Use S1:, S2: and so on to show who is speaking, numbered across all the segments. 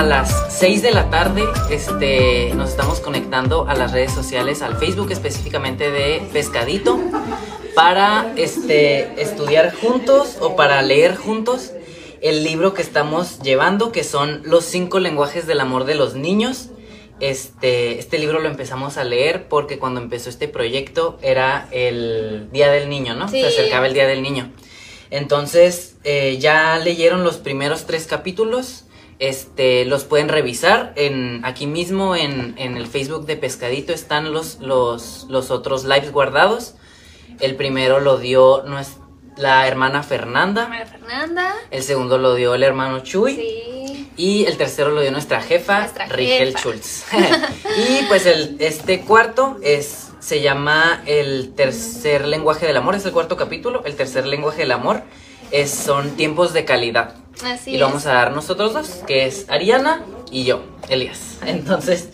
S1: A las 6 de la tarde este, nos estamos conectando a las redes sociales, al Facebook específicamente de Pescadito, para este, estudiar juntos o para leer juntos el libro que estamos llevando, que son Los cinco lenguajes del amor de los niños. Este, este libro lo empezamos a leer porque cuando empezó este proyecto era el Día del Niño, ¿no?
S2: Sí.
S1: Se acercaba el Día del Niño. Entonces, eh, ya leyeron los primeros tres capítulos. Este, los pueden revisar en aquí mismo en, en el Facebook de Pescadito están los, los, los otros lives guardados. El primero lo dio la hermana Fernanda. El segundo lo dio el hermano Chuy.
S2: Sí.
S1: Y el tercero lo dio nuestra jefa,
S2: Nuestra
S1: Rigel
S2: jefa.
S1: Schultz. y pues el, este cuarto es, se llama el tercer lenguaje del amor, es el cuarto capítulo. El tercer lenguaje del amor es, son tiempos de calidad.
S2: Así
S1: y lo
S2: es.
S1: vamos a dar nosotros dos, que es Ariana y yo, Elías. Entonces,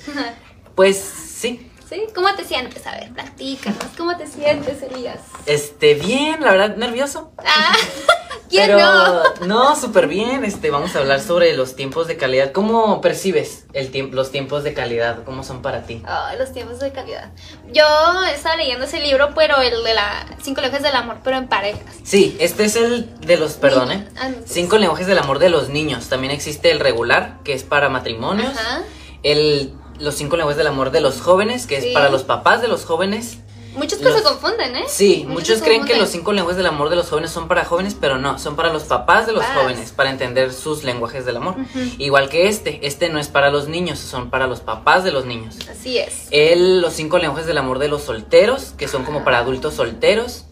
S1: pues sí.
S2: ¿Sí? ¿Cómo te sientes? A ver, platícanos. ¿Cómo te sientes, Elías?
S1: Este, bien, la verdad, nervioso.
S2: Ah, ¿quién
S1: Pero
S2: no?
S1: no, súper bien. Este, vamos a hablar sobre los tiempos de calidad. ¿Cómo percibes el tiemp- los tiempos de calidad? ¿Cómo son para ti?
S2: Los tiempos de calidad. Yo estaba leyendo ese libro, pero el de la Cinco lenguajes del amor, pero en parejas.
S1: Sí, este es el de los, perdón, ¿eh?
S2: Ah, no,
S1: Cinco lenguajes del amor de los niños. También existe el regular, que es para matrimonios.
S2: Ajá.
S1: El, los cinco lenguajes del amor de los jóvenes, que es para los papás de los jóvenes.
S2: Muchos que
S1: Los-
S2: se confunden, ¿eh?
S1: Sí, muchos, creen que los cinco lenguajes del amor de los jóvenes son para jóvenes, pero no, son para los papás de los
S2: Papás.
S1: jóvenes, para entender sus lenguajes del amor. Igual que este, este no es para los niños, son para los papás de los niños.
S2: Así es.
S1: El, los cinco lenguajes del amor de los solteros, que son como para adultos solteros.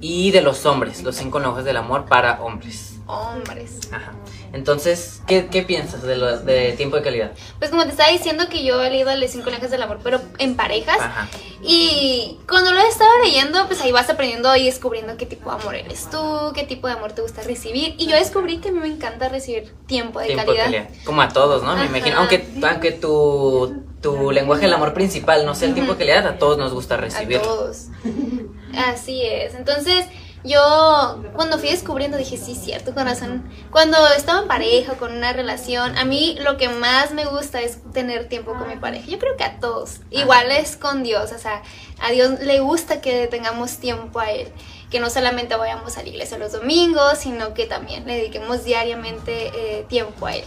S1: Y de los hombres, los cinco lenguajes del amor para hombres.
S2: Hombres.
S1: Ajá. Entonces, ¿qué, qué piensas de, lo, de tiempo de calidad?
S2: Pues como te estaba diciendo que yo he leído los cinco lenguajes del amor, pero en parejas.
S1: Ajá.
S2: Y cuando lo estaba leyendo, pues ahí vas aprendiendo y descubriendo qué tipo de amor eres tú, qué tipo de amor te gusta recibir. Y yo descubrí que a mí me encanta recibir tiempo de
S1: Tiempo de
S2: calidad.
S1: Como a todos, ¿no? Me imagino. Aunque, aunque tu, tu lenguaje del amor principal no sea el tiempo de calidad, a todos nos gusta recibir.
S2: A todos. Así es. Entonces, yo cuando fui descubriendo dije, sí, cierto, con razón. Cuando estaba en pareja, con una relación, a mí lo que más me gusta es tener tiempo con mi pareja. Yo creo que a todos. Igual es con Dios. O sea, a Dios le gusta que tengamos tiempo a Él. Que no solamente vayamos a la iglesia los domingos, sino que también le dediquemos diariamente eh, tiempo a Él.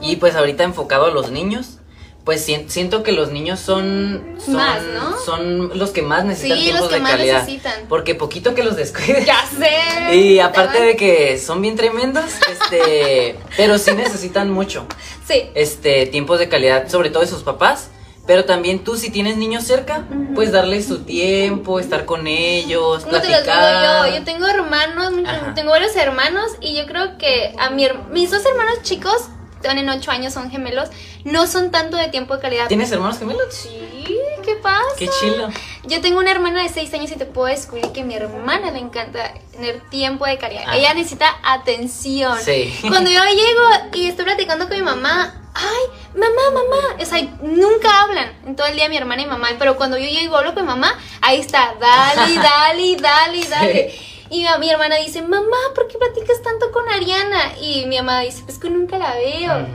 S1: Y pues ahorita enfocado a los niños, pues sien- siento que los niños son, son,
S2: Más, ¿no?
S1: son los que más necesitan
S2: Sí,
S1: tiempos
S2: los que
S1: de
S2: más
S1: calidad.
S2: necesitan.
S1: Porque poquito que los.
S2: Ya sé.
S1: Y aparte de que son bien tremendos, este, pero sí necesitan mucho,
S2: Sí.
S1: este, tiempos de calidad, sobre todo de sus papás. Pero también tú, si tienes niños cerca, pues darles su tiempo, estar con ellos,
S2: ¿Cómo te los
S1: platicar.
S2: yo? Yo tengo hermanos,
S1: Ajá.
S2: tengo varios hermanos y yo creo que a mi, mis dos hermanos chicos, tienen 8 años, son gemelos, no son tanto de tiempo de calidad.
S1: ¿Tienes hermanos gemelos?
S2: Sí, ¿qué pasa?
S1: Qué chilo.
S2: Yo tengo una hermana de 6 años y te puedo descubrir que a mi hermana le encanta tener tiempo de calidad.
S1: Ajá.
S2: Ella necesita atención.
S1: Sí.
S2: Cuando yo llego y estoy platicando con mi mamá, ay, mamá, mamá, o sea, nunca hablan en todo el día mi hermana y mamá, pero cuando yo llego y hablo con mi mamá, ahí está, dale, dale, dale, dale. Y mi, mi hermana dice, mamá, ¿por qué platicas tanto con Ariana? Y mi mamá dice, pues que nunca la veo.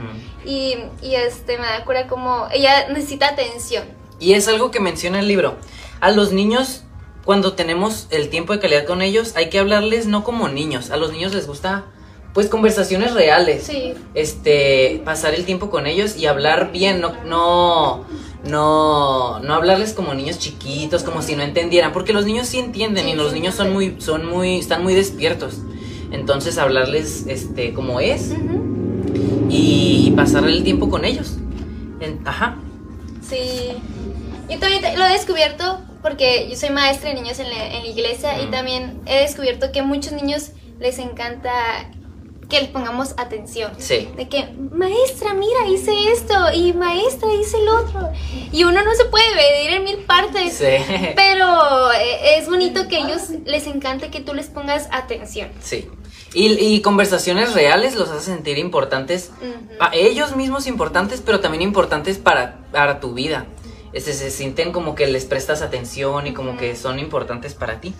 S2: Y, y este, me da cura como, ella necesita atención.
S1: Y es algo que menciona el libro. A los niños, cuando tenemos el tiempo de calidad con ellos, hay que hablarles no como niños. A los niños les gusta, pues, conversaciones reales.
S2: Sí.
S1: Este, pasar el tiempo con ellos y hablar bien, no, no, no, no hablarles como niños chiquitos, como si no entendieran, porque los niños sí entienden y los niños son muy, son muy, están muy despiertos. Entonces hablarles, este, como es y, y pasar el tiempo con ellos. En- ajá.
S2: Sí. Yo también lo he descubierto porque yo soy maestra de niños en la, en la iglesia y también he descubierto que a muchos niños les encanta que les pongamos atención.
S1: Sí.
S2: De que, maestra, mira, hice esto y maestra, hice el otro. Y uno no se puede dividir en mil partes.
S1: Sí.
S2: Pero eh, es bonito que a ellos les encante que tú les pongas atención.
S1: Sí. Y, y conversaciones reales los hace sentir importantes, a ellos mismos importantes, pero también importantes para, para tu vida. Este, se sienten como que les prestas atención y como que son importantes para ti.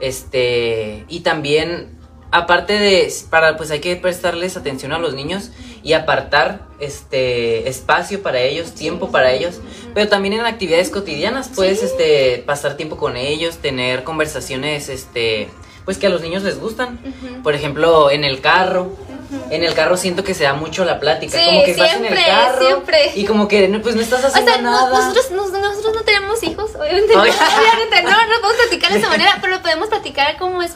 S1: Este, y también, aparte de, para, pues hay que prestarles atención a los niños y apartar este espacio para ellos, tiempo para ellos, pero también en actividades cotidianas puedes
S2: Sí.
S1: este pasar tiempo con ellos, tener conversaciones este pues que a los niños les gustan. Por ejemplo, en el carro. En el carro siento que se da mucho la plática.
S2: Sí,
S1: como que estás en el
S2: siempre,
S1: carro
S2: siempre.
S1: y como que no, pues no estás
S2: O
S1: haciendo
S2: sea, no-
S1: nada.
S2: nosotros, nos- nosotros no tenemos hijos, obviamente. obviamente no, no podemos platicar de esa manera, pero podemos platicar como es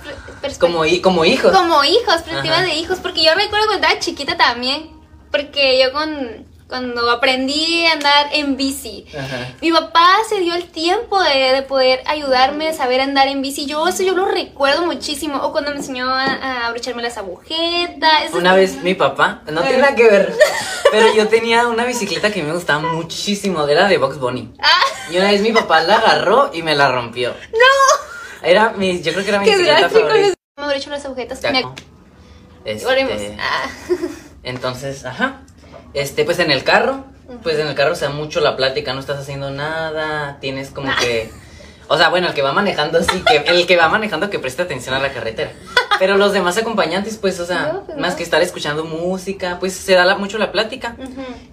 S1: como, como hijos.
S2: Como hijos, perspectiva de hijos, porque yo recuerdo cuando estaba chiquita también, porque yo con, cuando aprendí a andar en bici,
S1: Ajá.
S2: mi papá se dio el tiempo de, de poder ayudarme a saber andar en bici, yo eso yo lo recuerdo muchísimo, o cuando me enseñó a, a abrocharme las agujetas, eso-
S1: Una vez mi papá, no tiene nada que ver, pero yo tenía una bicicleta que me gustaba muchísimo, era de Box Bunny.
S2: Ah,
S1: Y una vez mi papá la agarró y me la rompió. ¡No! Era mi, yo creo que era mi
S2: qué
S1: bicicleta favorita.
S2: me abrocho las agujetas,
S1: Ya. Este.
S2: Ah.
S1: Entonces, ajá. Este, pues en el carro, pues en el carro se da mucho la plática, no estás haciendo nada, tienes como que. O sea, bueno, el que va manejando sí, que el que va manejando que preste atención a la carretera. Pero los demás acompañantes, pues, o sea,
S2: No, pues
S1: más
S2: no.
S1: que estar escuchando música, pues se da la- mucho la plática.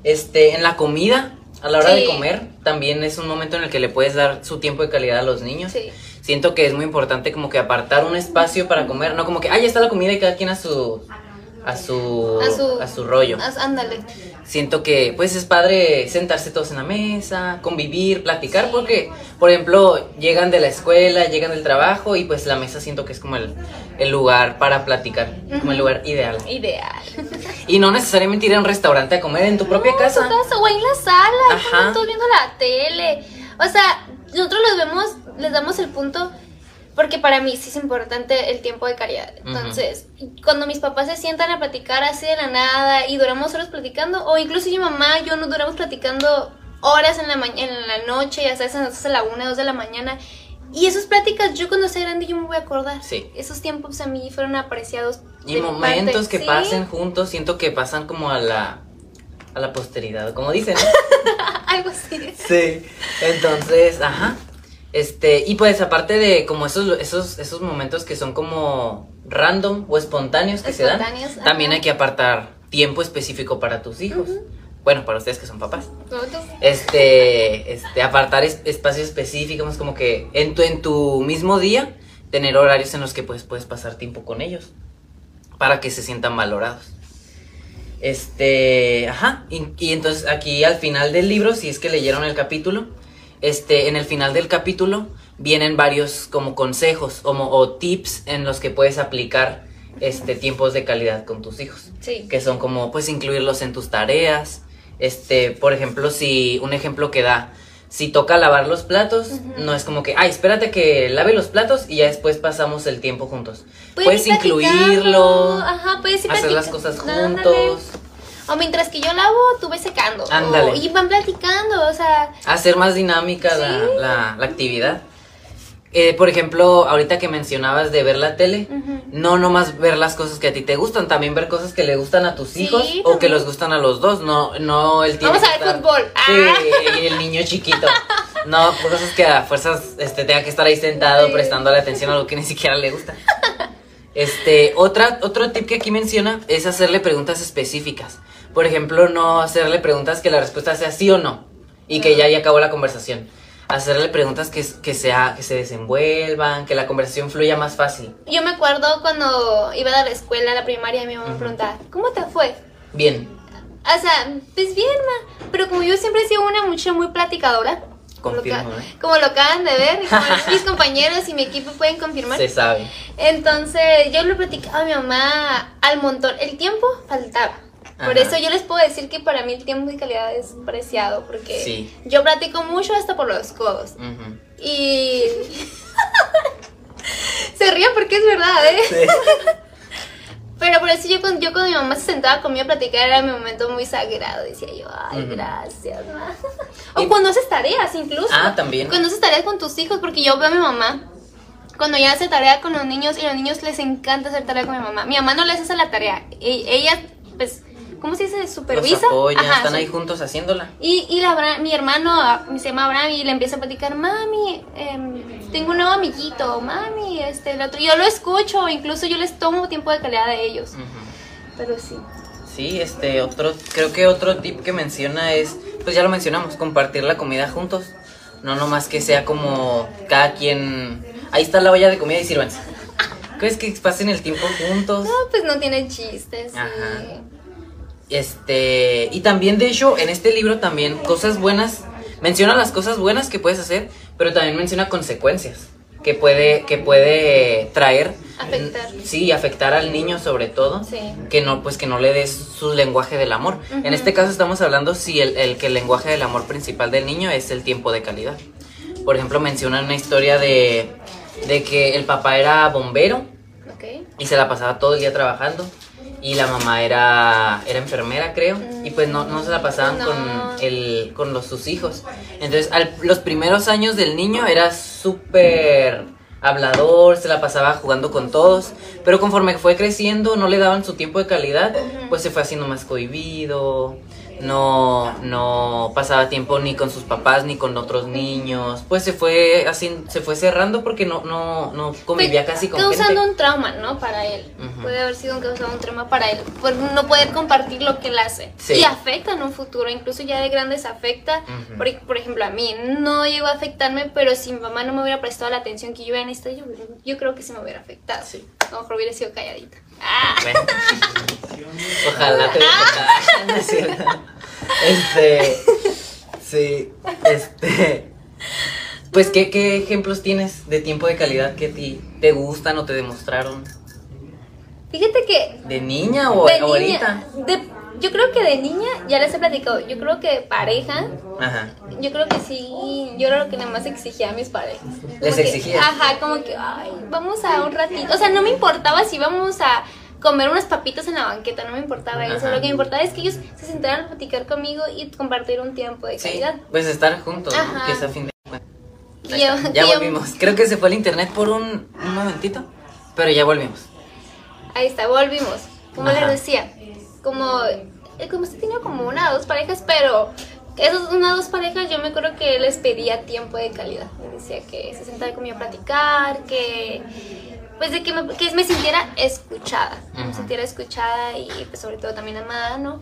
S1: Este, en la comida, a la hora de comer, también es un momento en el que le puedes dar su tiempo de calidad a los niños.
S2: Sí.
S1: Siento que es muy importante como que apartar un espacio para comer, no como que, ah, ya está la comida y cada quien a su a su
S2: A su-
S1: a su rollo.
S2: Ándale.
S1: Siento que pues es padre sentarse todos en la mesa, convivir, platicar porque por ejemplo, llegan de la escuela, llegan del trabajo y pues la mesa siento que es como el, el lugar para platicar, como el lugar ideal.
S2: Ideal.
S1: Y no necesariamente ir a un restaurante a comer en tu propia
S2: No,
S1: casa.
S2: En tu casa o en la sala,
S1: Ajá.
S2: todos viendo la tele. O sea, nosotros los vemos, les damos el punto porque para mí sí es importante el tiempo de calidad. Entonces, cuando mis papás se sientan a platicar así de la nada y duramos horas platicando, o incluso mi mamá, yo nos duramos platicando horas en la, ma- en la noche, ya sabes, hasta la una, dos de la mañana. Y esas pláticas, yo cuando sea grande, yo me voy a acordar.
S1: Sí.
S2: Esos tiempos a mí fueron apreciados.
S1: Y
S2: de
S1: momentos
S2: parte.
S1: que
S2: Sí.
S1: pasen juntos, siento que pasan como a la a la posteridad, como dicen.
S2: Algo así.
S1: Sí. Entonces, ajá. Este, y pues aparte de como esos, esos, esos momentos que son como random o espontáneos que
S2: Espontáneos,
S1: se dan, también
S2: ajá.
S1: hay que apartar tiempo específico para tus hijos. Bueno, para ustedes que son papás. Este, este, apartar es- espacios específicos, como que en tu, en tu mismo día, tener horarios en los que pues, puedes pasar tiempo con ellos. Para que se sientan valorados. Este, ajá. Y, y entonces aquí al final del libro, si es que leyeron el capítulo, este, en el final del capítulo vienen varios como consejos o, mo- o tips en los que puedes aplicar este tiempos de calidad con tus hijos
S2: Sí.
S1: que son como pues incluirlos en tus tareas. Este, por ejemplo, si un ejemplo que da, si toca lavar los platos, no es como que, ay, espérate que lave los platos y ya después pasamos el tiempo juntos. Puedes,
S2: ir
S1: incluirlo,
S2: Ajá, puedes
S1: hacer las cosas juntos,
S2: O mientras que yo lavo, tú ves secando.
S1: Ándale.
S2: O- y van platicando, o sea.
S1: hacer más dinámica la,
S2: Sí.
S1: la- la actividad. Eh, por ejemplo, ahorita que mencionabas de ver la tele, no nomás ver las cosas que a ti te gustan, también ver cosas que le gustan a tus
S2: Sí,
S1: hijos o que les gustan a los dos, no, no el
S2: Vamos a ver
S1: estar-
S2: fútbol.
S1: Sí,
S2: Ah.
S1: y el niño chiquito. No, cosas que a fuerzas este, tenga que estar ahí sentado
S2: Sí.
S1: prestando la atención a lo que ni siquiera le gusta. Este, otra, otro tip que aquí menciona es hacerle preguntas específicas. Por ejemplo, no hacerle preguntas que la respuesta sea sí o no y que ya ahí acabó la conversación. Hacerle preguntas que, que, sea, que se desenvuelvan, que la conversación fluya más fácil.
S2: Yo me acuerdo cuando iba a la escuela, a la primaria, mi mamá me
S1: Ujú.
S2: preguntaba, ¿cómo te fue?
S1: Bien,
S2: O sea, pues bien, ma. Pero como yo siempre he sido una muchacha muy platicadora, como lo, que-
S1: confirmo, ¿eh?
S2: como lo acaban de ver, y como mis compañeros y mi equipo pueden confirmar.
S1: Se sabe.
S2: Entonces, yo le platicaba a mi mamá al montón. El tiempo faltaba. Por eso yo les puedo decir que para mí el tiempo de calidad es preciado, porque
S1: Sí.
S2: yo platico mucho hasta por los codos. Y... Se ríe porque es verdad, ¿eh? Pero por eso yo con, yo con mi mamá se sentaba conmigo a platicar, era mi momento muy sagrado. Decía yo, ay, gracias, ma.
S1: Y-
S2: O cuando haces tareas, incluso.
S1: Ah, también.
S2: Cuando haces tareas con tus hijos, porque yo veo a mi mamá. Cuando ella hace tarea con los niños y los niños les encanta hacer tarea con mi mamá. Mi mamá no les hace la tarea. e- Ella, pues, ¿cómo se dice?
S1: Los
S2: Supervisa.
S1: apoya,
S2: Ajá,
S1: están ahí juntos haciéndola.
S2: y, y la, mi hermano ah, se llama Abraham y le empieza a platicar, mami, em, tengo un nuevo amiguito, mami, este, el otro. Yo lo escucho, incluso yo les tomo tiempo de calidad de ellos. Pero sí.
S1: Sí, este, otro, creo que otro tip que menciona es, pues ya lo mencionamos, compartir la comida juntos. No nomás que sea como cada quien, ahí está la olla de comida y sírvanse. ¿Crees que pasen el tiempo juntos?
S2: No, pues no tiene chistes. sí.
S1: Ajá. Este, y también de hecho, en este libro también cosas buenas, menciona las cosas buenas que puedes hacer, pero también menciona consecuencias que puede, que puede traer.
S2: Afectar.
S1: Sí, afectar al niño sobre todo.
S2: Sí.
S1: Que no, pues que no le des su lenguaje del amor. En este caso estamos hablando si el, el que el lenguaje del amor principal del niño es el tiempo de calidad. Por ejemplo, menciona una historia de, de que el papá era bombero y se la pasaba todo el día trabajando y la mamá era era enfermera creo y pues no, no se la pasaban
S2: No.
S1: con el con los sus hijos entonces al- los primeros años del niño era súper hablador se la pasaba jugando con todos pero conforme fue creciendo no le daban su tiempo de calidad pues se fue haciendo más cohibido no no pasaba tiempo ni con sus papás ni con otros niños pues se fue así se fue cerrando porque no no no convivía
S2: Pues,
S1: casi con
S2: causando
S1: gente
S2: un trauma, ¿no? Para él. Puede haber sido un causado un trauma para él. Por no poder compartir lo que él hace.
S1: Sí.
S2: Y afecta en un futuro. Incluso ya de grandes afecta.
S1: Ujú.
S2: por, por ejemplo, a mí no llegó a afectarme, pero si mi mamá no me hubiera prestado la atención que yo hubiera necesitado, yo, yo creo que se me hubiera afectado.
S1: Sí.
S2: A lo mejor hubiera sido calladita. Ah.
S1: Bueno. Ojalá te No es cierto. Este. Sí. Este. Pues, ¿qué, ¿qué ejemplos tienes de tiempo de calidad que a ti te gustan o te demostraron?
S2: Fíjate que
S1: ¿De niña o
S2: de niña,
S1: ahorita?
S2: de- yo creo que de niña, ya les he platicado, yo creo que pareja,
S1: Ajá.
S2: yo creo que sí, yo era lo que nada más exigía a mis parejas. Como
S1: ¿Les
S2: que-
S1: exigías?
S2: Ajá, como que, ay, vamos a un ratito. O sea, no me importaba si íbamos a comer unas papitas en la banqueta, no me importaba eso. Lo que me importaba es que ellos se sentaran a platicar conmigo y compartir un tiempo de
S1: Sí.
S2: calidad.
S1: Pues estar juntos, ¿no? Que es a fin de cuentas.
S2: Yo-
S1: Ya
S2: yo-
S1: volvimos. Creo que se fue el internet por un, un momentito. Pero ya volvimos.
S2: Ahí está, volvimos. Como
S1: Ajá.
S2: les decía, como, eh, como usted tenía como una o dos parejas, pero esas una o dos parejas yo me acuerdo que les pedía tiempo de calidad. Les decía que se sentara conmigo a platicar, que pues de que me, que me sintiera escuchada, me sintiera escuchada y pues sobre todo también amada, ¿no?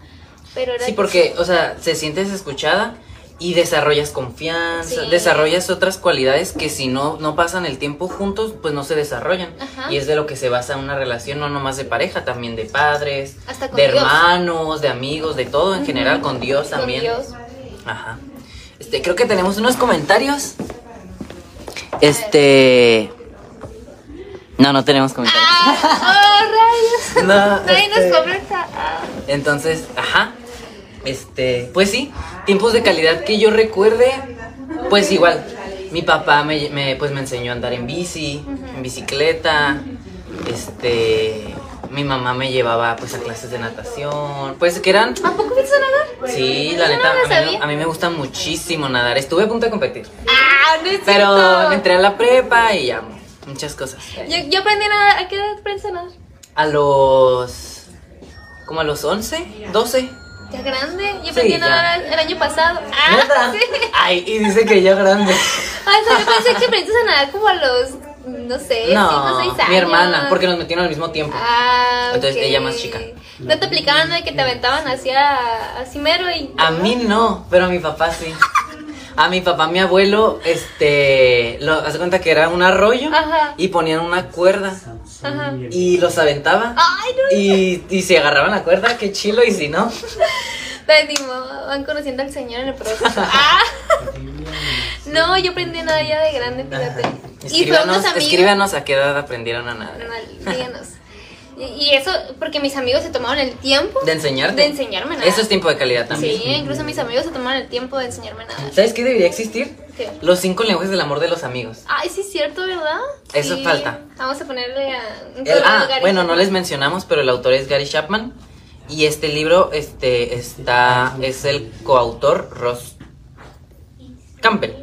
S2: Pero era
S1: Sí, porque, o sea, se sientes escuchada y desarrollas confianza,
S2: Sí.
S1: desarrollas otras cualidades que si no, no pasan el tiempo juntos, pues no se desarrollan.
S2: Ajá.
S1: Y es de lo que se basa una relación, no nomás de pareja, también de padres,
S2: Hasta
S1: de
S2: Dios.
S1: hermanos, de amigos, de todo en general, con Dios
S2: con
S1: también.
S2: Dios.
S1: Ajá. Este, creo que tenemos unos comentarios. Este. No, no tenemos comentarios.
S2: ¡Ah! ¡Oh, rayos!
S1: No,
S2: Nadie
S1: este-
S2: nos comenta. Ah.
S1: Entonces, ajá. Este, pues sí, tiempos de calidad que yo recuerde, pues igual. Mi papá me, me, pues me enseñó a andar en bici, en bicicleta. Este, mi mamá me llevaba pues a clases de natación. Pues que eran
S2: ¿A poco fuiste a nadar?
S1: Sí, la
S2: Yo
S1: neta,
S2: no
S1: a mí,
S2: sabía.
S1: a mí me gusta muchísimo nadar. Estuve a punto de competir.
S2: ¡Ah! No es
S1: Pero
S2: cierto.
S1: entré a la prepa y ya, muchas cosas.
S2: Yo, yo aprendí a nadar. ¿A qué edad aprendiste a nadar?
S1: A los. como a los 11, 12.
S2: ¿Ya grande? Yo aprendí
S1: Sí,
S2: a nadar el año pasado. Ah, sí.
S1: Ay, y dice que ya grande.
S2: Ah, o sea, yo pensé que aprendiste a nadar como a los, no sé, 5 o 6
S1: No,
S2: años.
S1: mi hermana, porque nos metieron al mismo tiempo.
S2: Ah,
S1: Entonces, ella más chica.
S2: ¿No te aplicaban de que te aventaban hacia así mero y...
S1: A mí no, pero a mi papá sí. A mi papá, mi abuelo, este, lo, hace cuenta que era un arroyo
S2: Ajá.
S1: y ponían una cuerda
S2: Ajá.
S1: y los aventaba
S2: Ay, no.
S1: y, y se agarraban la cuerda, qué chilo, y si no,
S2: van conociendo al señor en el proceso. Ah. No, yo aprendí a nadar ya de grande, fíjate. Y fue unos
S1: Escríbanos,
S2: amigos...
S1: escríbanos a qué edad aprendieron a nadar.
S2: No, díganos. Y, eso, porque mis amigos se tomaron el tiempo
S1: De enseñarte.
S2: de enseñarme a nadar.
S1: Eso es tiempo de calidad también.
S2: Sí, incluso mis amigos se tomaron el tiempo de enseñarme a nadar.
S1: ¿Sabes qué debería existir?
S2: ¿Qué?
S1: Los cinco lenguajes del amor de los amigos.
S2: Ay, sí es cierto, ¿verdad?
S1: Eso
S2: Sí.
S1: falta.
S2: Vamos a ponerle a...
S1: El- ah,
S2: Gary
S1: bueno, no les mencionamos, pero el autor es Gary Chapman. Y este libro este, está, es el coautor Ross Campbell.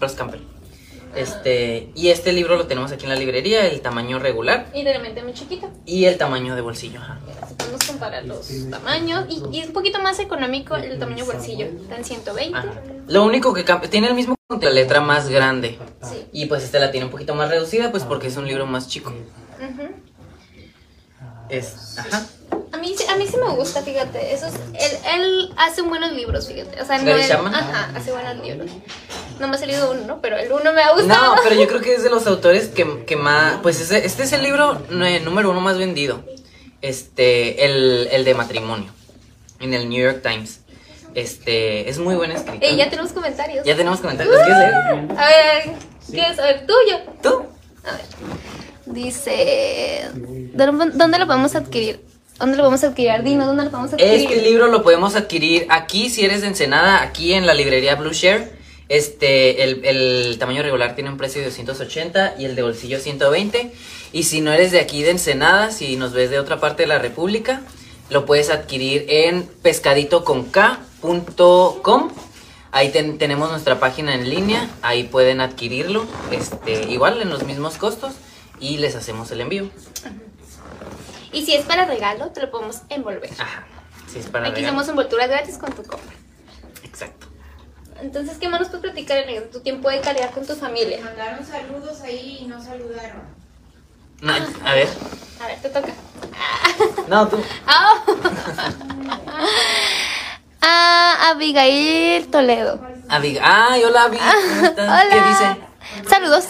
S1: Ross Campbell. Este, y este libro lo tenemos aquí en la librería, el tamaño regular
S2: Y realmente muy chiquito.
S1: y el tamaño de bolsillo. ajá.
S2: Podemos comparar los tamaños. Y, y es un poquito más económico el tamaño bolsillo. Está en 120.
S1: Ajá. Lo único que cambia, tiene el mismo la letra más grande.
S2: Sí.
S1: Y pues este la tiene un poquito más reducida, pues porque es un libro más chico. Es, ajá.
S2: A mí, sí- a mí sí me gusta, fíjate. Eso es- él, él hace buenos libros, fíjate. O sea, no
S1: ¿Gary
S2: es-
S1: Chapman?
S2: Ajá, hace buenos libros. No me ha salido uno, ¿no? Pero el uno me ha gustado.
S1: No, pero yo creo que es de los autores que, que más. Pues ese- este es el libro eh, número uno más vendido. Este, el, el de matrimonio. En el New York Times. Este, es muy buen escritor.
S2: Ey, ya tenemos comentarios.
S1: Ya tenemos comentarios. ¿Los quieres leer?
S2: A ver, ¿qué es? A ver, tuyo.
S1: ¿Tú?
S2: A ver. Dice. ¿Dónde lo podemos adquirir? ¿Dónde lo podemos adquirir? Dinos, ¿dónde lo podemos adquirir?
S1: Este libro lo podemos adquirir aquí, si eres de Ensenada, aquí en la librería Blue Share. Este, el, el tamaño regular tiene un precio de 280 y el de bolsillo 120. Y si no eres de aquí de Ensenada, si nos ves de otra parte de la República, lo puedes adquirir en pescaditoconk.com. Ahí ten- tenemos nuestra página en línea, ahí pueden adquirirlo, este, igual en los mismos costos y les hacemos el envío.
S2: Y si es para regalo, te lo podemos envolver.
S1: Ajá, si es para
S2: Aquí
S1: regalo.
S2: hacemos envoltura gratis con tu compra.
S1: Exacto.
S2: Entonces, ¿qué más nos puedes platicar en tu tiempo de calidad con tu familia?
S3: Mandaron saludos ahí y no saludaron.
S1: No, a ver.
S2: A ver, te toca.
S1: No, tú.
S2: Ah, Ah, Abigail Toledo.
S1: Abig Ay, hola, Abig. ¿Cómo estás?
S2: Hola.
S1: ¿Qué dice?
S2: Saludos.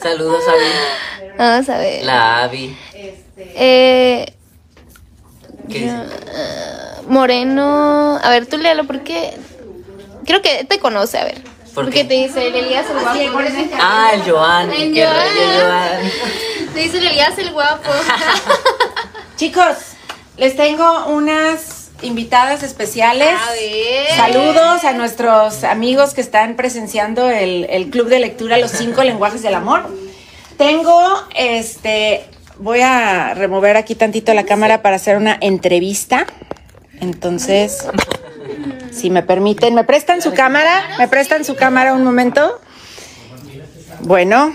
S1: Saludos, Abby.
S2: Vamos a ver.
S1: La Abby.
S3: Este,
S2: Eh,
S1: ¿Qué
S2: yo-
S1: dice?
S2: ah, Moreno. A ver, tú léalo porque. Creo que te conoce, a ver.
S1: ¿Por
S2: porque
S1: qué?
S2: te dice el Elías el guapo.
S1: Ah, el Joan.
S2: El
S1: Qué
S2: Joan.
S1: rollo, Joan.
S2: Te dice el Elías el guapo.
S3: Chicos, les tengo unas invitadas especiales.
S2: A ver.
S3: Saludos a nuestros amigos que están presenciando el, el club de lectura Los cinco lenguajes del amor. Tengo, este, voy a remover aquí tantito la cámara para hacer una entrevista. Entonces, si me permiten, ¿me prestan su cámara? ¿Me prestan su cámara un momento? Bueno,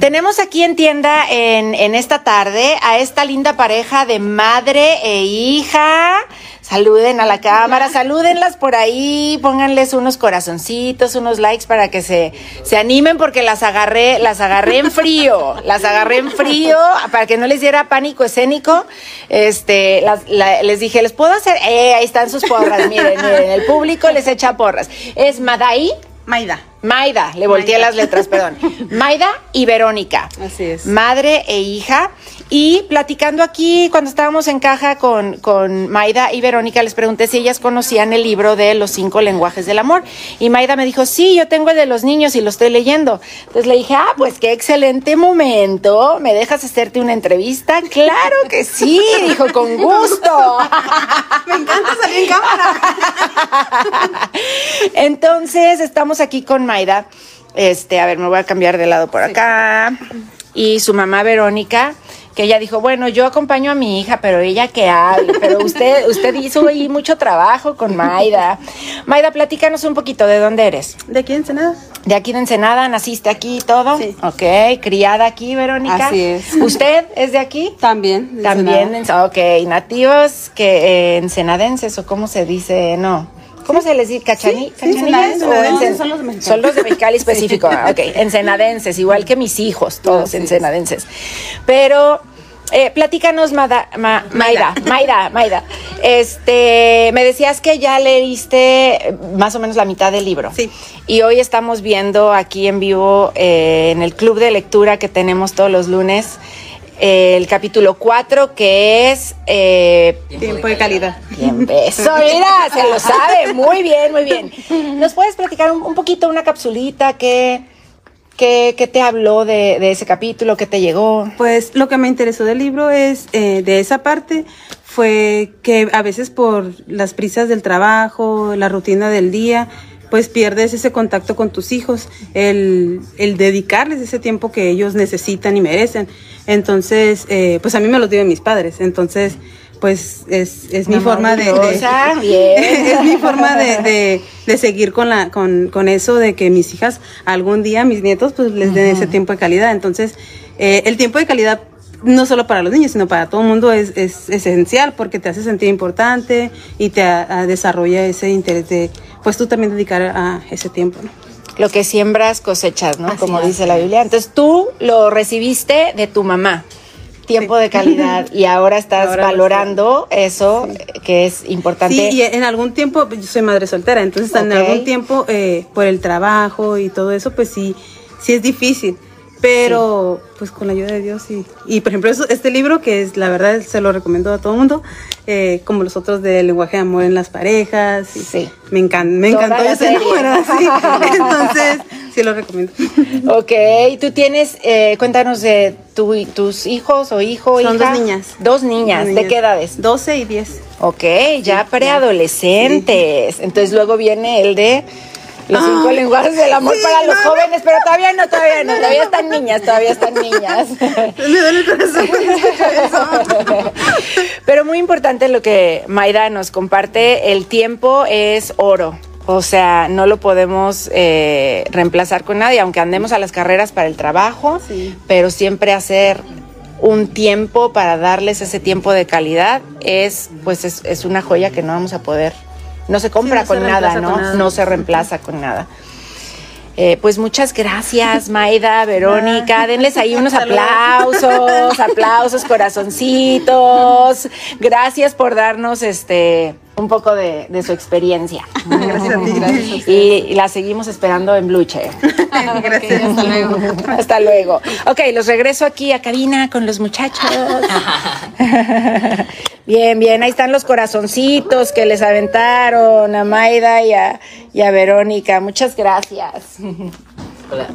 S3: tenemos aquí en tienda en, en esta tarde a esta linda pareja de madre e hija. Saluden a la cámara, salúdenlas por ahí, pónganles unos corazoncitos, unos likes para que se, se animen porque las agarré, las agarré en frío, las agarré en frío para que no les diera pánico escénico. Este, las- la- les dije, ¿les puedo hacer? Eh, ahí están sus porras, miren, miren, el público les echa porras. Es Madai,
S4: Maida.
S3: Maida, le volteé las letras, perdón. Maida y Verónica.
S4: Así es.
S3: Madre e hija. Y platicando aquí, cuando estábamos en caja con, con Maida y Verónica, les pregunté si ellas conocían el libro de los cinco lenguajes del amor. Y Maida me dijo, sí, yo tengo el de los niños y lo estoy leyendo. Entonces le dije, ah, pues qué excelente momento. ¿Me dejas hacerte una entrevista? Claro que sí, dijo, con gusto.
S4: Me encanta salir en cámara.
S3: Entonces, estamos aquí con Maida. Este, a ver, me voy a cambiar de lado por acá. Y su mamá Verónica, que ella dijo, bueno, yo acompaño a mi hija, pero ella que hable. Pero usted, usted hizo ahí mucho trabajo con Maida. Maida, platícanos un poquito de dónde eres.
S4: ¿De quién, Senada?
S3: De aquí de Ensenada, naciste aquí y todo.
S4: Sí.
S3: Ok, criada aquí, Verónica.
S4: Así es.
S3: ¿Usted es de aquí?
S4: También. de
S3: También,
S4: Ensenada.
S3: en- ok, nativos que eh, ensenadenses o cómo se dice, no. ¿Cómo se les dice? ¿Cachani?
S4: Son los de Mexicali.
S3: Son los de Mexicali específico, ah, ok, ensenadenses, igual que mis hijos, todos ensenadenses. Pero, eh, platícanos, Mada- Ma- Maida, Maida, Maida, este, me decías que ya leíste eh, más o menos la mitad del libro.
S4: Sí.
S3: Y hoy estamos viendo aquí en vivo eh, en el club de lectura que tenemos todos los lunes el capítulo 4 que es eh,
S4: Tiempo de calidad.
S3: Tiempo. Eso, mira, se lo sabe. Muy bien, muy bien. ¿Nos puedes platicar un, un poquito, una capsulita? ¿Qué, qué, qué te habló de, de ese capítulo? ¿Qué te llegó?
S4: Pues lo que me interesó del libro es, eh, de esa parte, fue que a veces por las prisas del trabajo, la rutina del día, pues pierdes ese contacto con tus hijos, el, el dedicarles ese tiempo que ellos necesitan y merecen. Entonces, eh, pues a mí me lo dieron mis padres, entonces pues es, es mi forma de, es mi forma de, de- de seguir con la con, con eso de que mis hijas algún día mis nietos pues les den ese tiempo de calidad. Entonces eh, el tiempo de calidad no solo para los niños sino para todo el mundo es, es esencial porque te hace sentir importante y te a- a- desarrolla ese interés de pues tú también dedicar a ese tiempo ¿no?
S3: Lo que siembras cosechas, ¿no?
S4: Así
S3: Como
S4: es.
S3: dice la Biblia. Entonces tú lo recibiste de tu mamá. Tiempo de calidad y ahora estás
S4: Ahora lo
S3: valorando eso eh, que es importante.
S4: Sí, y en algún tiempo, pues, yo soy madre soltera, entonces en
S3: Ok.
S4: algún tiempo, eh, por el trabajo y todo eso, pues sí, sí es difícil. Pero, pues con la ayuda de Dios y, y por ejemplo, eso- este libro que es, la verdad, se lo recomiendo a todo el mundo, eh, como los otros de lenguaje de amor en las parejas. Y
S3: Sí.
S4: Me, encan- me
S3: Toda
S4: encantó ese
S3: serie.
S4: número, sí. Entonces, sí lo recomiendo.
S3: Ok, tú tienes, eh, cuéntanos de tu, tus hijos o hijo
S4: Son
S3: hija.
S4: dos niñas.
S3: Dos niñas.
S4: Dos
S3: ¿De qué edades?
S4: 12 y 10.
S3: Ok, ya preadolescentes. Entonces luego viene el de los cinco
S4: Ay,
S3: lenguajes del amor
S4: sí,
S3: para los
S4: no.
S3: jóvenes, pero todavía no, todavía no, todavía están niñas, todavía están niñas.
S4: Me duele el corazón.
S3: Pero muy importante lo que Mayra nos comparte, el tiempo es oro. O sea, no lo podemos eh, reemplazar con nadie, aunque andemos a las carreras para el trabajo,
S4: Sí.
S3: pero siempre hacer un tiempo para darles ese tiempo de calidad es, pues, es, es una joya que no vamos a poder, no se compra
S4: no se
S3: con nada, ¿no?
S4: con nada.
S3: No se reemplaza con nada. Eh, pues muchas gracias, Maida, Verónica. Denles ahí unos aplausos, aplausos, corazoncitos. Gracias por darnos este un poco de, de su experiencia.
S4: Gracias a ti, gracias.
S3: Y, y la seguimos esperando en Bluche.
S4: Gracias.
S2: hasta luego.
S3: Hasta luego. Ok, los regreso aquí a cabina con los muchachos. bien, bien, ahí están los corazoncitos que les aventaron a Maida y a, y a Verónica. Muchas gracias.
S1: Hola.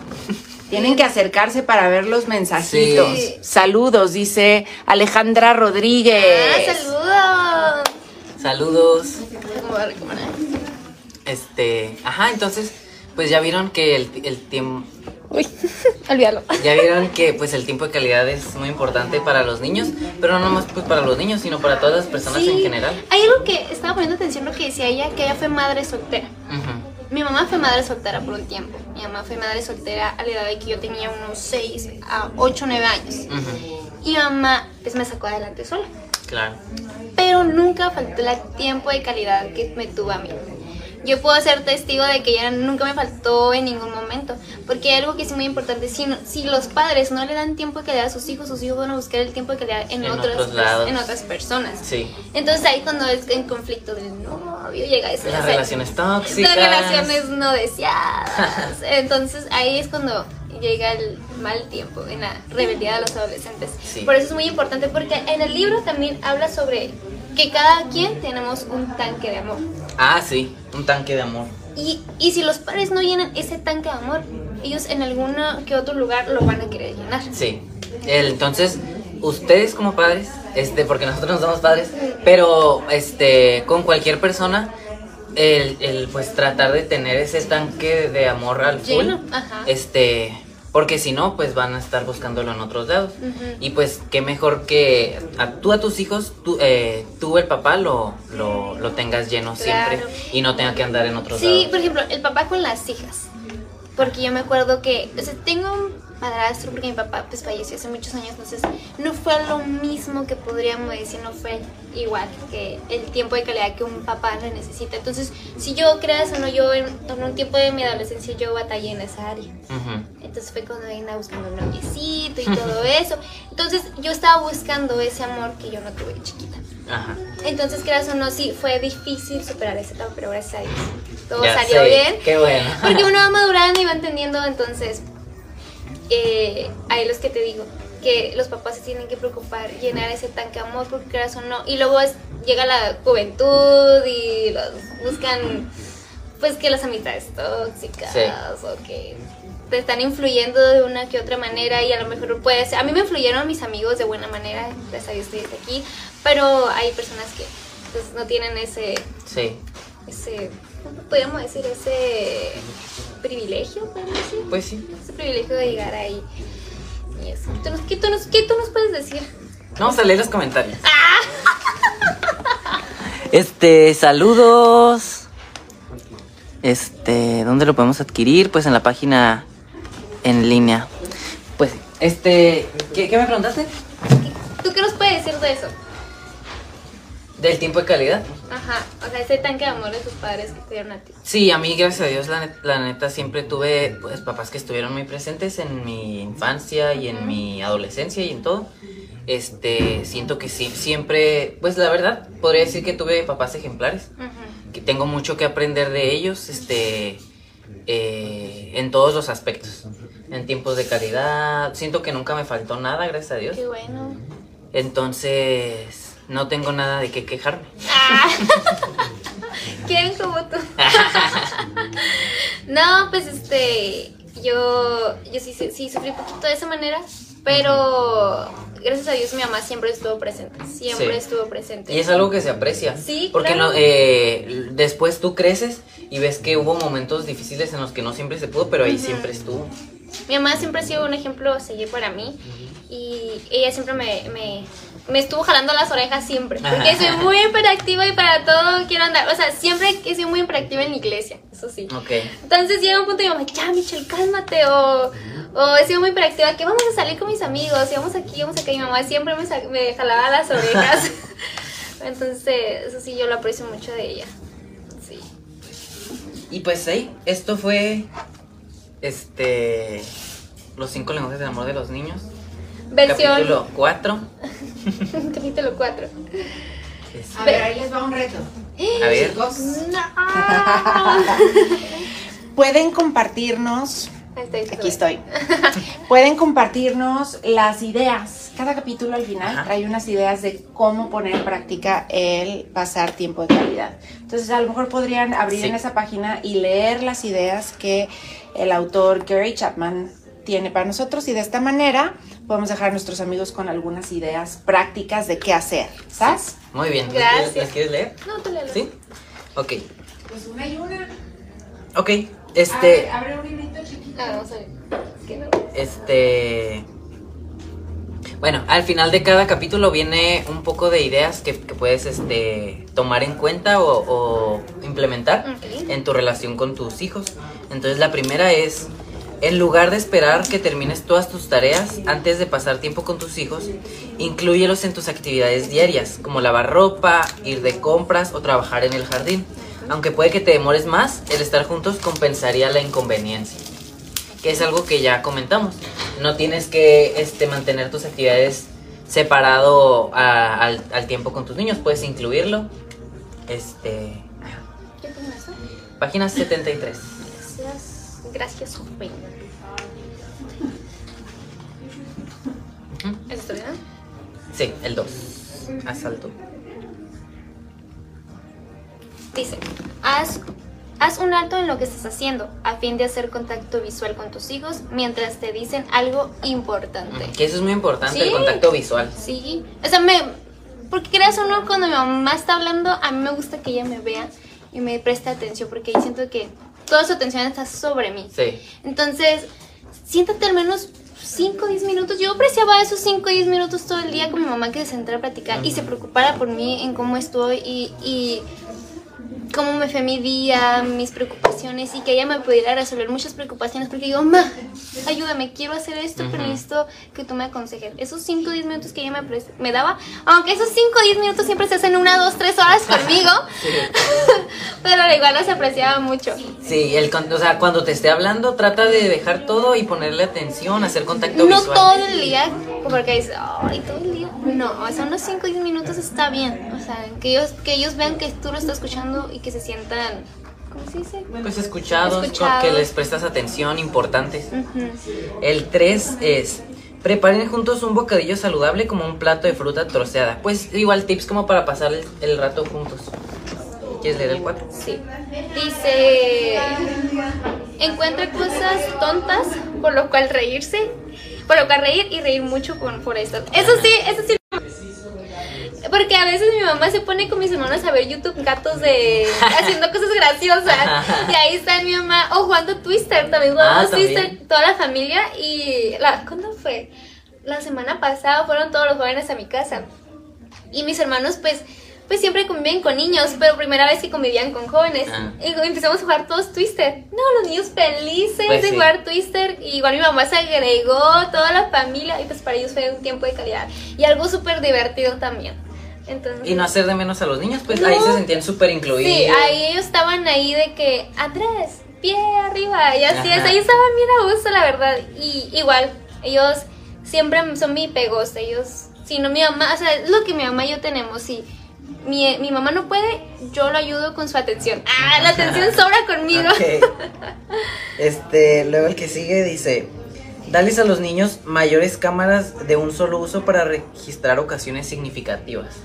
S3: Tienen que acercarse para ver los mensajitos.
S2: Sí.
S3: Saludos, dice Alejandra Rodríguez.
S2: ¡Ah, saludos!
S1: Saludos. Este, ajá, entonces, pues ya vieron que el, el tiempo,
S2: Uy, olvídalo.
S1: ya vieron que pues el tiempo de calidad es muy importante para los niños, pero no más pues para los niños, sino para todas las personas en general.
S2: Hay algo que estaba poniendo atención lo que decía ella, que ella fue madre soltera.
S1: Ujú.
S2: Mi mamá fue madre soltera por un tiempo. Mi mamá fue madre soltera a la edad de que yo tenía unos 6 a 8, 9 años.
S1: Ujú,
S2: Y mi mamá pues me sacó adelante sola.
S1: Claro.
S2: Pero nunca faltó el tiempo de calidad que me tuvo a mí. Yo puedo ser testigo de que ella nunca me faltó en ningún momento. Porque hay algo que es muy importante. Si, no- si los padres no le dan tiempo de calidad a sus hijos, sus hijos van a buscar el tiempo de calidad en,
S1: En
S2: otros,
S1: otros lados.
S2: en otras personas.
S1: Sí.
S2: Entonces ahí cuando es en conflicto del novio llega ese
S1: Las relaciones tóxicas.
S2: Las relaciones no deseadas. Entonces ahí es cuando llega el mal tiempo en la rebeldía de los adolescentes.
S1: Sí.
S2: Por eso es muy importante porque en el libro también habla sobre que cada quien tenemos un tanque de amor.
S1: Ah, sí, un tanque de amor.
S2: Y, y si los padres no llenan ese tanque de amor, ellos en algún que otro lugar lo van a querer llenar.
S1: Sí. Entonces, ustedes como padres, este, porque nosotros no somos padres, pero este, con cualquier persona, el, el, pues tratar de tener ese tanque de amor al full,
S2: Lleno, ajá.
S1: este, porque si no, pues van a estar buscándolo en otros lados. Y pues qué mejor que a, tú a tus hijos, tú, eh, tú el papá lo, lo, lo tengas lleno siempre y no tenga que andar en otros
S2: Sí,
S1: lados.
S2: por ejemplo, el papá con las hijas. Porque yo me acuerdo que, o sea, tengo un padrastro porque mi papá pues falleció hace muchos años, entonces no fue lo mismo que podríamos decir, no fue igual que el tiempo de calidad que un papá le necesita. Entonces, si yo creas o no, yo en, en un tiempo de mi adolescencia yo batallé en esa área.
S1: Ujú.
S2: Entonces fue cuando vine buscando un noviecito y todo eso. Entonces yo estaba buscando ese amor que yo no tuve de chiquita.
S1: Ajá.
S2: Entonces, creas o no, sí, fue difícil superar esa etapa, pero gracias a Dios todo
S1: Ya
S2: salió
S1: sé,
S2: bien.
S1: Qué bueno.
S2: Porque uno va madurando y va entendiendo, entonces, eh, hay los que te digo, que los papás se tienen que preocupar, llenar ese tanque de amor, porque creas o no. Y luego es- llega la juventud y los buscan, pues que las amistades tóxicas
S1: Sí.
S2: o que te están influyendo de una que otra manera y a lo mejor puede ser, a mí me influyeron mis amigos de buena manera, gracias a Dios estoy aquí, pero hay personas que pues no tienen ese
S1: Sí.
S2: ese, ¿cómo podríamos decir? Ese privilegio, podemos decir.
S1: Pues sí.
S2: Ese privilegio de llegar ahí. Y eso. ¿Tú nos- ¿Qué tú nos, qué tú nos puedes decir?
S1: Vamos a leer los comentarios. Este, saludos. Este, ¿dónde lo podemos adquirir? Pues en la página en línea. Pues, este, ¿qué, qué me preguntaste?
S2: ¿Tú qué nos puedes decir de eso?
S1: Del tiempo de calidad.
S2: Ajá, o sea, ese tanque de amor de tus padres que te dieron a ti.
S1: Sí, a mí, gracias a Dios, la, net- la neta, siempre tuve pues papás que estuvieron muy presentes en mi infancia y en mi adolescencia y en todo. Este, siento que sí, siempre, pues la verdad, podría decir que tuve papás ejemplares.
S2: Ujú.
S1: que tengo mucho que aprender de ellos, este, eh, en todos los aspectos. En tiempos de calidad, siento que nunca me faltó nada, gracias a Dios.
S2: Qué bueno.
S1: Entonces, no tengo nada de qué quejarme.
S2: Ah. ¿Quién como tú? no, pues este, yo, yo sí, sí, sí sufrí un poquito de esa manera, pero gracias a Dios mi mamá siempre estuvo presente, siempre
S1: Sí.
S2: estuvo presente.
S1: Y es algo que se aprecia.
S2: Sí,
S1: Porque
S2: claro.
S1: no, eh, después tú creces y ves que hubo momentos difíciles en los que no siempre se pudo, pero ahí siempre estuvo.
S2: Mi mamá siempre ha sido un ejemplo a seguir para mí y ella siempre me, me, me estuvo jalando las orejas siempre, porque soy muy hiperactiva y para todo quiero andar, o sea, siempre he sido muy hiperactiva en la iglesia, eso sí.
S1: Ok.
S2: Entonces llega un punto y mamá, ya Michelle, cálmate, o, o he sido muy hiperactiva, que vamos a salir con mis amigos, y vamos aquí, vamos acá, y mi mamá siempre me, me jalaba las orejas. Entonces, eso sí, yo lo aprecio mucho de ella. Sí.
S1: Y pues ahí, esto fue, este, los cinco lenguajes del amor de los niños.
S2: Versión
S1: Capítulo 4.
S2: capítulo 4.
S3: A ver, ahí les va un reto.
S1: A ver.
S3: Chicos,
S2: No.
S3: pueden compartirnos
S2: está.
S3: Aquí estoy. Pueden compartirnos las ideas. Cada capítulo al final
S1: Ajá.
S3: trae unas ideas de cómo poner en práctica el pasar tiempo de calidad. Entonces, a lo mejor podrían abrir
S1: Sí.
S3: en esa página y leer las ideas que el autor Gary Chapman tiene para nosotros y de esta manera podemos dejar a nuestros amigos con algunas ideas prácticas de qué hacer. ¿Sabes?
S1: Muy bien. ¿las
S2: Gracias.
S1: quieres- ¿Las quieres leer?
S2: No, tú léelo.
S1: ¿Sí? Ok.
S3: Pues una y una.
S1: Ok. Este.
S3: abre un librito chiquito.
S2: Ah, vamos a ver. Es que no.
S1: Este. Bueno, al final de cada capítulo viene un poco de ideas que, que puedes este, tomar en cuenta o, o implementar en tu relación con tus hijos. Entonces la primera es, en lugar de esperar que termines todas tus tareas antes de pasar tiempo con tus hijos, inclúyelos en tus actividades diarias, como lavar ropa, ir de compras o trabajar en el jardín. Aunque puede que te demores más, el estar juntos compensaría la inconveniencia que es algo que ya comentamos. No tienes que este, mantener tus actividades separado a- al, al tiempo con tus niños, puedes incluirlo. Este.
S2: ¿Qué
S1: página 73.
S2: Gracias. Gracias, joven. ¿Eso está bien?
S1: Sí, el 2. Asalto.
S2: Dice, haz, haz un alto en lo que estás haciendo a fin de hacer contacto visual con tus hijos mientras te dicen algo importante.
S1: Que eso es muy importante, el contacto visual.
S2: Sí, o sea, me, porque creas o no, cuando mi mamá está hablando, a mí me gusta que ella me vea y me preste atención porque ahí siento que toda su atención está sobre mí.
S1: Sí.
S2: Entonces, siéntate al menos 5 o 10 minutos. Yo apreciaba esos 5 o 10 minutos todo el día con mi mamá que se sentara a platicar y se preocupara por mí, en cómo estoy y, y cómo me fue mi día, mis preocupaciones y que ella me pudiera resolver muchas preocupaciones porque digo, ma, ayúdame, quiero hacer esto, pero necesito que tú me aconsejes. Esos 5 o 10 minutos que ella me, me daba, aunque esos 5 o 10 minutos siempre se hacen una, dos, tres horas conmigo, pero igual los apreciaba mucho.
S1: Sí, el, o sea, cuando te esté hablando, trata de dejar todo y ponerle atención, hacer contacto
S2: No
S1: visual.
S2: todo el día, porque dices, ay, todo el día. No, o sea, unos 5 o 10 minutos está bien. O sea, que ellos, que ellos vean que tú lo estás escuchando y que se sientan, ¿cómo se dice?
S1: Pues escuchados,
S2: Escuchados.
S1: que les prestas atención, importantes. El 3 es preparen juntos un bocadillo saludable como un plato de fruta troceada. Pues igual tips como para pasar el, el rato juntos. ¿Quieres leer el 4?
S2: Sí. Dice, encuentra cosas tontas por lo cual reírse, por lo cual reír y reír mucho con, por esto. Eso sí, eso sí. Porque a veces mi mamá se pone con mis hermanos a ver YouTube gatos de haciendo cosas graciosas. Y ahí está mi mamá. O jugando Twister, también jugamos
S1: Ah, también.
S2: Twister, toda la familia. Y la, ¿cuándo fue? La semana pasada fueron todos los jóvenes a mi casa. Y mis hermanos, pues, pues siempre conviven con niños, pero primera vez que convivían con jóvenes.
S1: Ah.
S2: Y empezamos a jugar todos Twister. No, los niños felices
S1: Pues
S2: de
S1: sí.
S2: jugar Twister. Y igual mi mamá se agregó, toda la familia. Y pues para ellos fue un tiempo de calidad. Y algo súper divertido también. Entonces,
S1: Y no hacer de menos a los niños, pues
S2: No.
S1: ahí se sentían súper incluidos.
S2: Sí, ahí ellos estaban ahí de que atrás, pie arriba, y así es. Ahí estaban bien a gusto, la verdad. Y igual, ellos siempre son mi pegos. Ellos, si no mi mamá, o sea, es lo que mi mamá y yo tenemos. Si mi, mi mamá no puede, yo lo ayudo con su atención. Ah, la atención sobra conmigo.
S1: Este, luego el que sigue dice, dales a los niños mayores cámaras de un solo uso para registrar ocasiones significativas.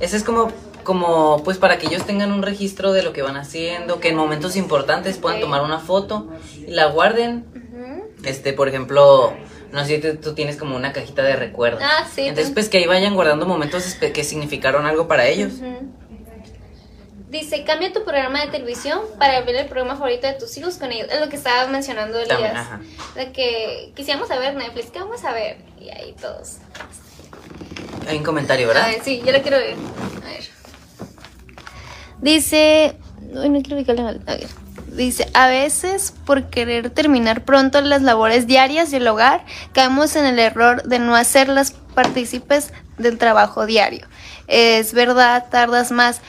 S1: Ese es como, como, pues para que ellos tengan un registro de lo que van haciendo, que en momentos importantes puedan tomar una foto y la guarden. Este, por ejemplo, no sé si tú, tienes como una cajita de recuerdos.
S2: Ah, sí,
S1: Entonces, pues que ahí vayan guardando momentos que significaron algo para ellos.
S2: Dice, cambia tu programa de televisión para ver el programa favorito de tus hijos con ellos. Es lo que estaba mencionando Elías. De que quisiéramos a ver Netflix, ¿qué vamos a ver? Y ahí todos.
S1: Hay un comentario, ¿verdad?
S2: A ver, sí, yo lo quiero ver. A ver. Dice. Uy, no quiero ubicarle mal. A ver. Dice, a veces por querer terminar pronto las labores diarias del hogar, caemos en el error de no hacerlas partícipes del trabajo diario. Es verdad, tardas más,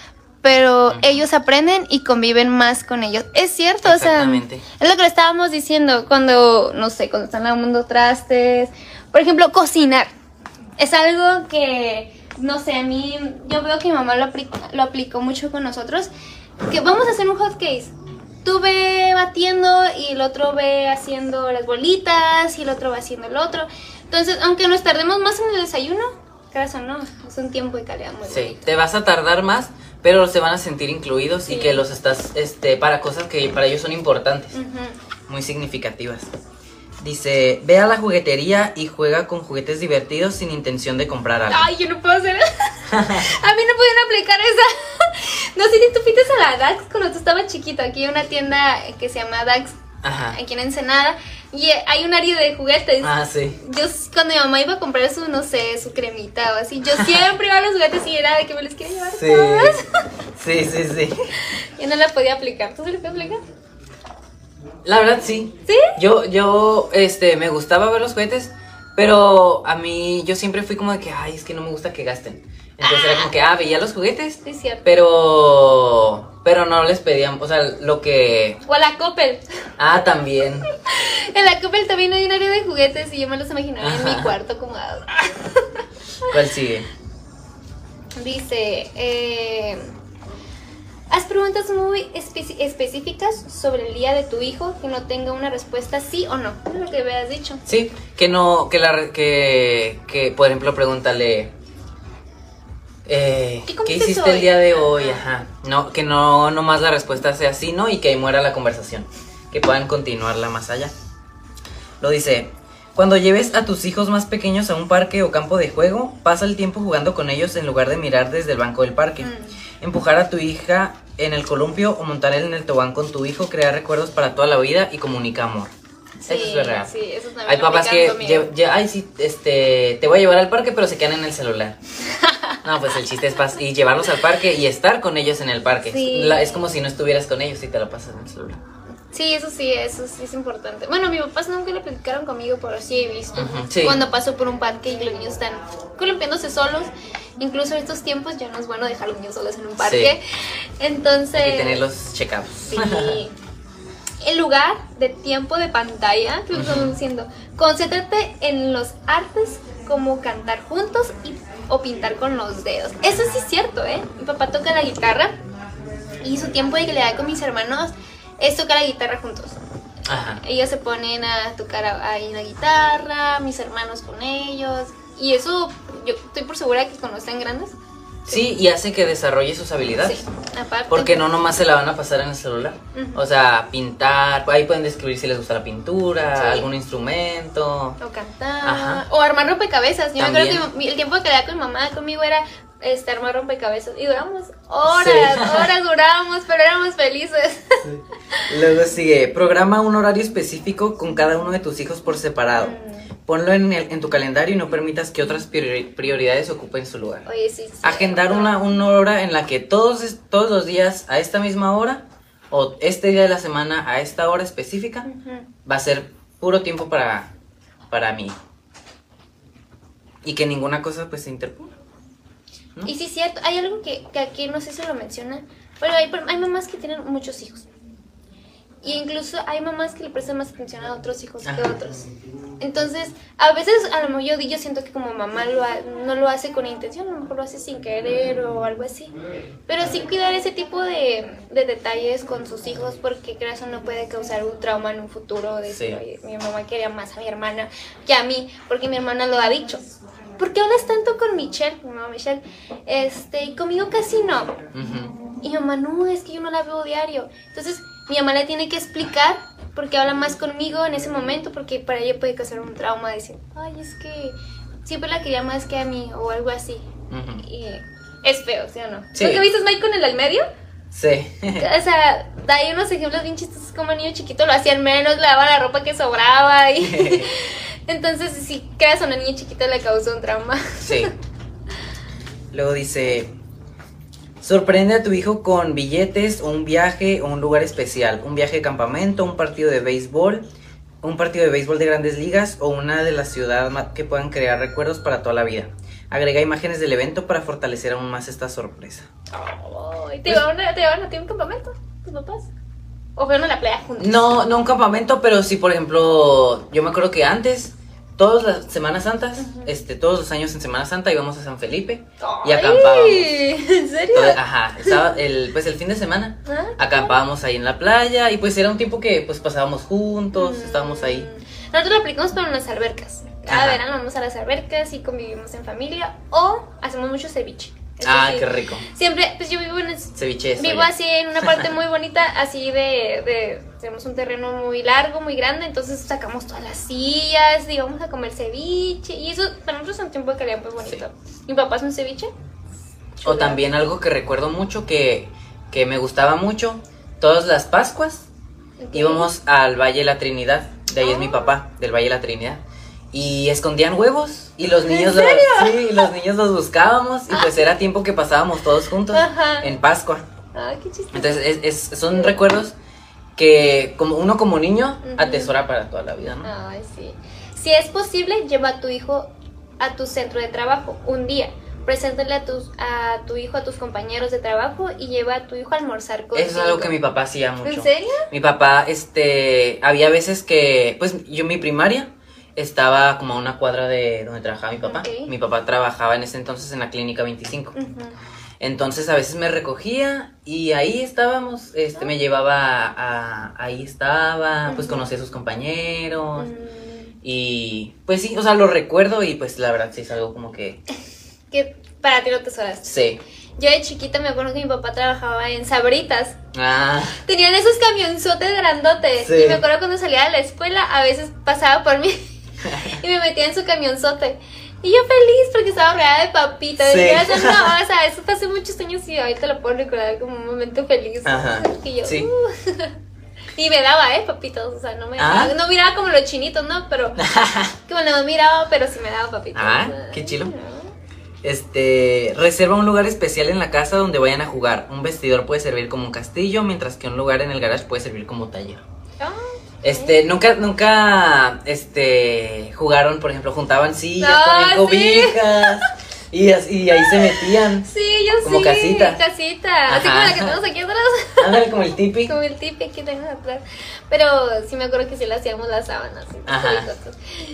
S2: pero ellos aprenden y conviven más con ellos. Es cierto, o sea,
S1: Exactamente.
S2: es lo que le estábamos diciendo cuando, no sé, cuando están lavando trastes. Por ejemplo, cocinar. Es algo que, no sé, a mí, yo veo que mi mamá lo, apli- lo aplicó mucho con nosotros. Que vamos a hacer un hot case. Tú ve batiendo y el otro ve haciendo las bolitas y el otro va haciendo el otro. Entonces, aunque nos tardemos más en el desayuno, creas o no, es un tiempo de calidad muy
S1: Sí,
S2: bonito.
S1: te vas a tardar más, pero se van a sentir incluidos y que los estás, este, para cosas que para ellos son importantes, muy significativas. Dice, ve a la juguetería y juega con juguetes divertidos sin intención de comprar algo.
S2: Ay, yo no puedo hacer A mí no pudieron aplicar esa. No sé si tú fuiste a la Dax cuando tú estabas chiquito. Aquí hay una tienda que se llama Dax,
S1: Ajá.
S2: aquí en Ensenada. Y hay un área de juguetes.
S1: Ah, sí.
S2: Yo cuando mi mamá iba a comprar su, no sé, su cremita o así, yo siempre iba a los juguetes y era de que me los quiero llevar
S1: Sí.
S2: todos.
S1: Sí, sí, sí.
S2: Yo no la podía aplicar. ¿Tú se la puedes aplicar?
S1: La verdad sí.
S2: ¿Sí?
S1: Yo, yo, este, me gustaba ver los juguetes, pero a mí, yo siempre fui como de que, ay, es que no me gusta que gasten. Entonces era como que, ah, veía los juguetes,
S2: Sí, cierto.
S1: pero, pero no les pedían, o sea, lo que,
S2: O a la Coppel.
S1: ah, también.
S2: En la Coppel también hay un área de juguetes y yo me los imaginaba en mi cuarto como
S1: ¿Cuál sigue?
S2: Dice, eh, haz preguntas muy específicas sobre el día de tu hijo que no tenga una respuesta sí o no. Es lo que habías dicho.
S1: Sí, que no, que la, que, que, por ejemplo, pregúntale, eh,
S2: ¿Qué
S1: ¿qué,
S2: comiste
S1: hiciste
S2: hoy?
S1: el día de hoy? Ajá. No, que no, nomás la respuesta sea sí, ¿no? Y que ahí muera la conversación. Que puedan continuarla más allá. Lo dice, cuando lleves a tus hijos más pequeños a un parque o campo de juego, pasa el tiempo jugando con ellos en lugar de mirar desde el banco del parque.
S2: Mm.
S1: Empujar a tu hija en el columpio o montar en el tobogán con tu hijo crea recuerdos para toda la vida y comunica amor. eso es real.
S2: Sí, eso también
S1: Hay papás que, lle- lle- ay, sí, este, te voy a llevar al parque, pero se quedan en el celular. No, pues el chiste es pas y llevarlos al parque y estar con ellos en el parque.
S2: Sí.
S1: La- es como si no estuvieras con ellos y te lo pasas en el celular.
S2: Sí, eso sí, eso sí es importante. Bueno, mis papás nunca lo platicaron conmigo, pero sí he visto.
S1: Sí.
S2: Cuando paso por un parque y los niños están columpiándose solos. Incluso en estos tiempos ya no es bueno dejar a los niños solos en un parque. Entonces...
S1: Hay que tenerlos checados.
S2: Sí. El lugar de tiempo de pantalla, que lo estamos diciendo, concéntrate en los artes como cantar juntos y, o pintar con los dedos. Eso sí es cierto, ¿eh? Mi papá toca la guitarra y su tiempo de que le da con mis hermanos es tocar la guitarra juntos.
S1: Ajá.
S2: Ellos se ponen a tocar ahí la guitarra, mis hermanos con ellos. Y eso, yo estoy por segura que cuando estén grandes.
S1: Sí, y hace que desarrolle sus habilidades.
S2: Sí, aparte.
S1: Porque no nomás se la van a pasar en el celular. O sea, pintar, ahí pueden describir si les gusta la pintura,
S2: Sí.
S1: algún instrumento.
S2: O cantar.
S1: Ajá.
S2: O armar rompecabezas. Yo me acuerdo que el tiempo que quedaba con mamá conmigo era este, armar rompecabezas. Y duramos horas,
S1: Sí.
S2: horas duramos, pero éramos felices.
S1: Luego sigue, programa un horario específico con cada uno de tus hijos por separado. Ponlo en, el- en tu calendario y no permitas que otras priori- prioridades ocupen su lugar.
S2: Oye, sí. sí.
S1: Agendar una, una hora en la que todos, todos los días a esta misma hora o este día de la semana a esta hora específica va a ser puro tiempo para, para mí. Y que ninguna cosa pues se interponga. ¿No?
S2: Y sí, es cierto, hay algo que, que aquí no sé si lo mencionan. Bueno, hay, hay mamás que tienen muchos hijos. Y incluso hay mamás que le prestan más atención a otros hijos que a otros. Entonces, a veces, a lo mejor yo, yo siento que como mamá lo ha- no lo hace con intención, a lo mejor lo hace sin querer o algo así. Pero sí cuidar ese tipo de, de detalles con sus hijos porque creo eso no puede causar un trauma en un futuro. De decir,
S1: Sí.
S2: "Oye, mi mamá quería más a mi hermana que a mí, porque mi hermana lo ha dicho. ¿Por qué hablas tanto con Michelle? Mi mamá Michelle. Este, y conmigo casi no. Y mi mamá, no, es que yo no la veo diario. Entonces, mi mamá le tiene que explicar porque habla más conmigo en ese momento, porque para ella puede causar un trauma, decir, ay, es que siempre la quería más que a mí, o algo así. Y es feo, ¿sí o no?
S1: Sí.
S2: ¿Nunca viste Mike con el al medio?
S1: Sí.
S2: O sea, da ahí unos ejemplos bien chistosos como niño chiquito lo hacían menos, lavaban la ropa que sobraba y... Entonces, si creas a una niña chiquita le causó un trauma.
S1: Sí. Luego dice, sorprende a tu hijo con billetes o un viaje o un lugar especial, un viaje de campamento, un partido de béisbol, un partido de béisbol de grandes ligas o una de la ciudad ma- que puedan crear recuerdos para toda la vida. Agrega imágenes del evento para fortalecer aún más esta sorpresa.
S2: Ay, ¿Te llevaron, a- a ti un campamento? ¿Tus papás? ¿O fueron a la playa juntos?
S1: No, no un campamento, pero sí, por ejemplo, yo me acuerdo que antes, todas las Semanas Santas, este, todos los años en Semana Santa íbamos a San Felipe y acampábamos.
S2: ¿En serio?
S1: Ajá, estaba el, pues el fin de semana.
S2: Ah,
S1: Acampábamos ahí en la playa y pues era un tiempo que pues pasábamos juntos, estábamos ahí.
S2: Mm. Nosotros lo aplicamos para unas albercas. Cada
S1: Ajá.
S2: verano vamos a las albercas y convivimos en familia o hacemos mucho ceviche.
S1: Ah, qué rico.
S2: Siempre, pues yo vivo en,
S1: Ceviche
S2: vivo así en una parte muy bonita, así de, de, tenemos un terreno muy largo, muy grande, entonces sacamos todas las sillas y vamos a comer ceviche y eso para nosotros es un tiempo de calidad muy bonito. Mi papá es un ceviche.
S1: O también algo que recuerdo mucho que, que me gustaba mucho, todas las Pascuas íbamos al Valle de la Trinidad, de ahí es mi
S2: Ah.
S1: papá, del Valle de la Trinidad. Y escondían huevos y los
S2: ¿En
S1: niños los,
S2: serio? Ah.
S1: sí, los niños los buscábamos y pues era tiempo que pasábamos todos juntos
S2: Ajá.
S1: en Pascua.
S2: Qué chistoso.
S1: Entonces es, es- son recuerdos que como uno como niño atesora para toda la vida, ¿no?
S2: Ay, sí. Si es posible, lleva a tu hijo a tu centro de trabajo un día. Preséntale a, tus, a tu hijo a tus compañeros de trabajo y lleva a tu hijo a almorzar contigo.
S1: Eso es algo que mi papá hacía mucho.
S2: ¿En serio?
S1: Mi papá, este, había veces que, pues yo mi primaria estaba como a una cuadra de donde trabajaba mi papá. Mi papá trabajaba en ese entonces en la clínica 25.
S2: Ujú.
S1: Entonces a veces me recogía y ahí estábamos, este, me llevaba a, ahí estaba, pues conocí a sus compañeros
S2: Mm,
S1: y pues sí, o sea, lo recuerdo y pues la verdad sí es algo como que,
S2: que para ti lo tesoras.
S1: sí.
S2: Yo de chiquita me acuerdo que mi papá trabajaba en Sabritas.
S1: Ah,
S2: Tenían esos camionzotes grandotes.
S1: Sí.
S2: Y me acuerdo cuando salía de la escuela, a veces pasaba por mí y me metía en su camionzote. Y yo feliz porque estaba rodeada de papitas.
S1: Sí.
S2: Y yo, no, o sea, eso fue hace muchos años y ahorita lo puedo recordar como un momento feliz.
S1: Ajá,
S2: Y yo,
S1: sí.
S2: uh. Y me daba, ¿eh? Papitos. O sea, no me
S1: Ah.
S2: no miraba como los chinitos, ¿no? Pero, como no miraba, pero sí me daba papitos.
S1: Ah, qué chilo. Este, reserva un lugar especial en la casa donde vayan a jugar. Un vestidor puede servir como un castillo, mientras que un lugar en el garage puede servir como taller.
S2: Ah,
S1: Este, nunca, nunca, este, jugaron, por ejemplo, juntaban sillas,
S2: Ah,
S1: ponían
S2: sí.
S1: cobijas y, así, y ahí se metían.
S2: Sí, yo
S1: Como
S2: sí.
S1: casita.
S2: Casita. Así como la que tenemos aquí atrás.
S1: Ándale como el tipi.
S2: Como el tipi aquí tenemos atrás. Pero sí me acuerdo que sí le hacíamos las sábanas.
S1: Ajá.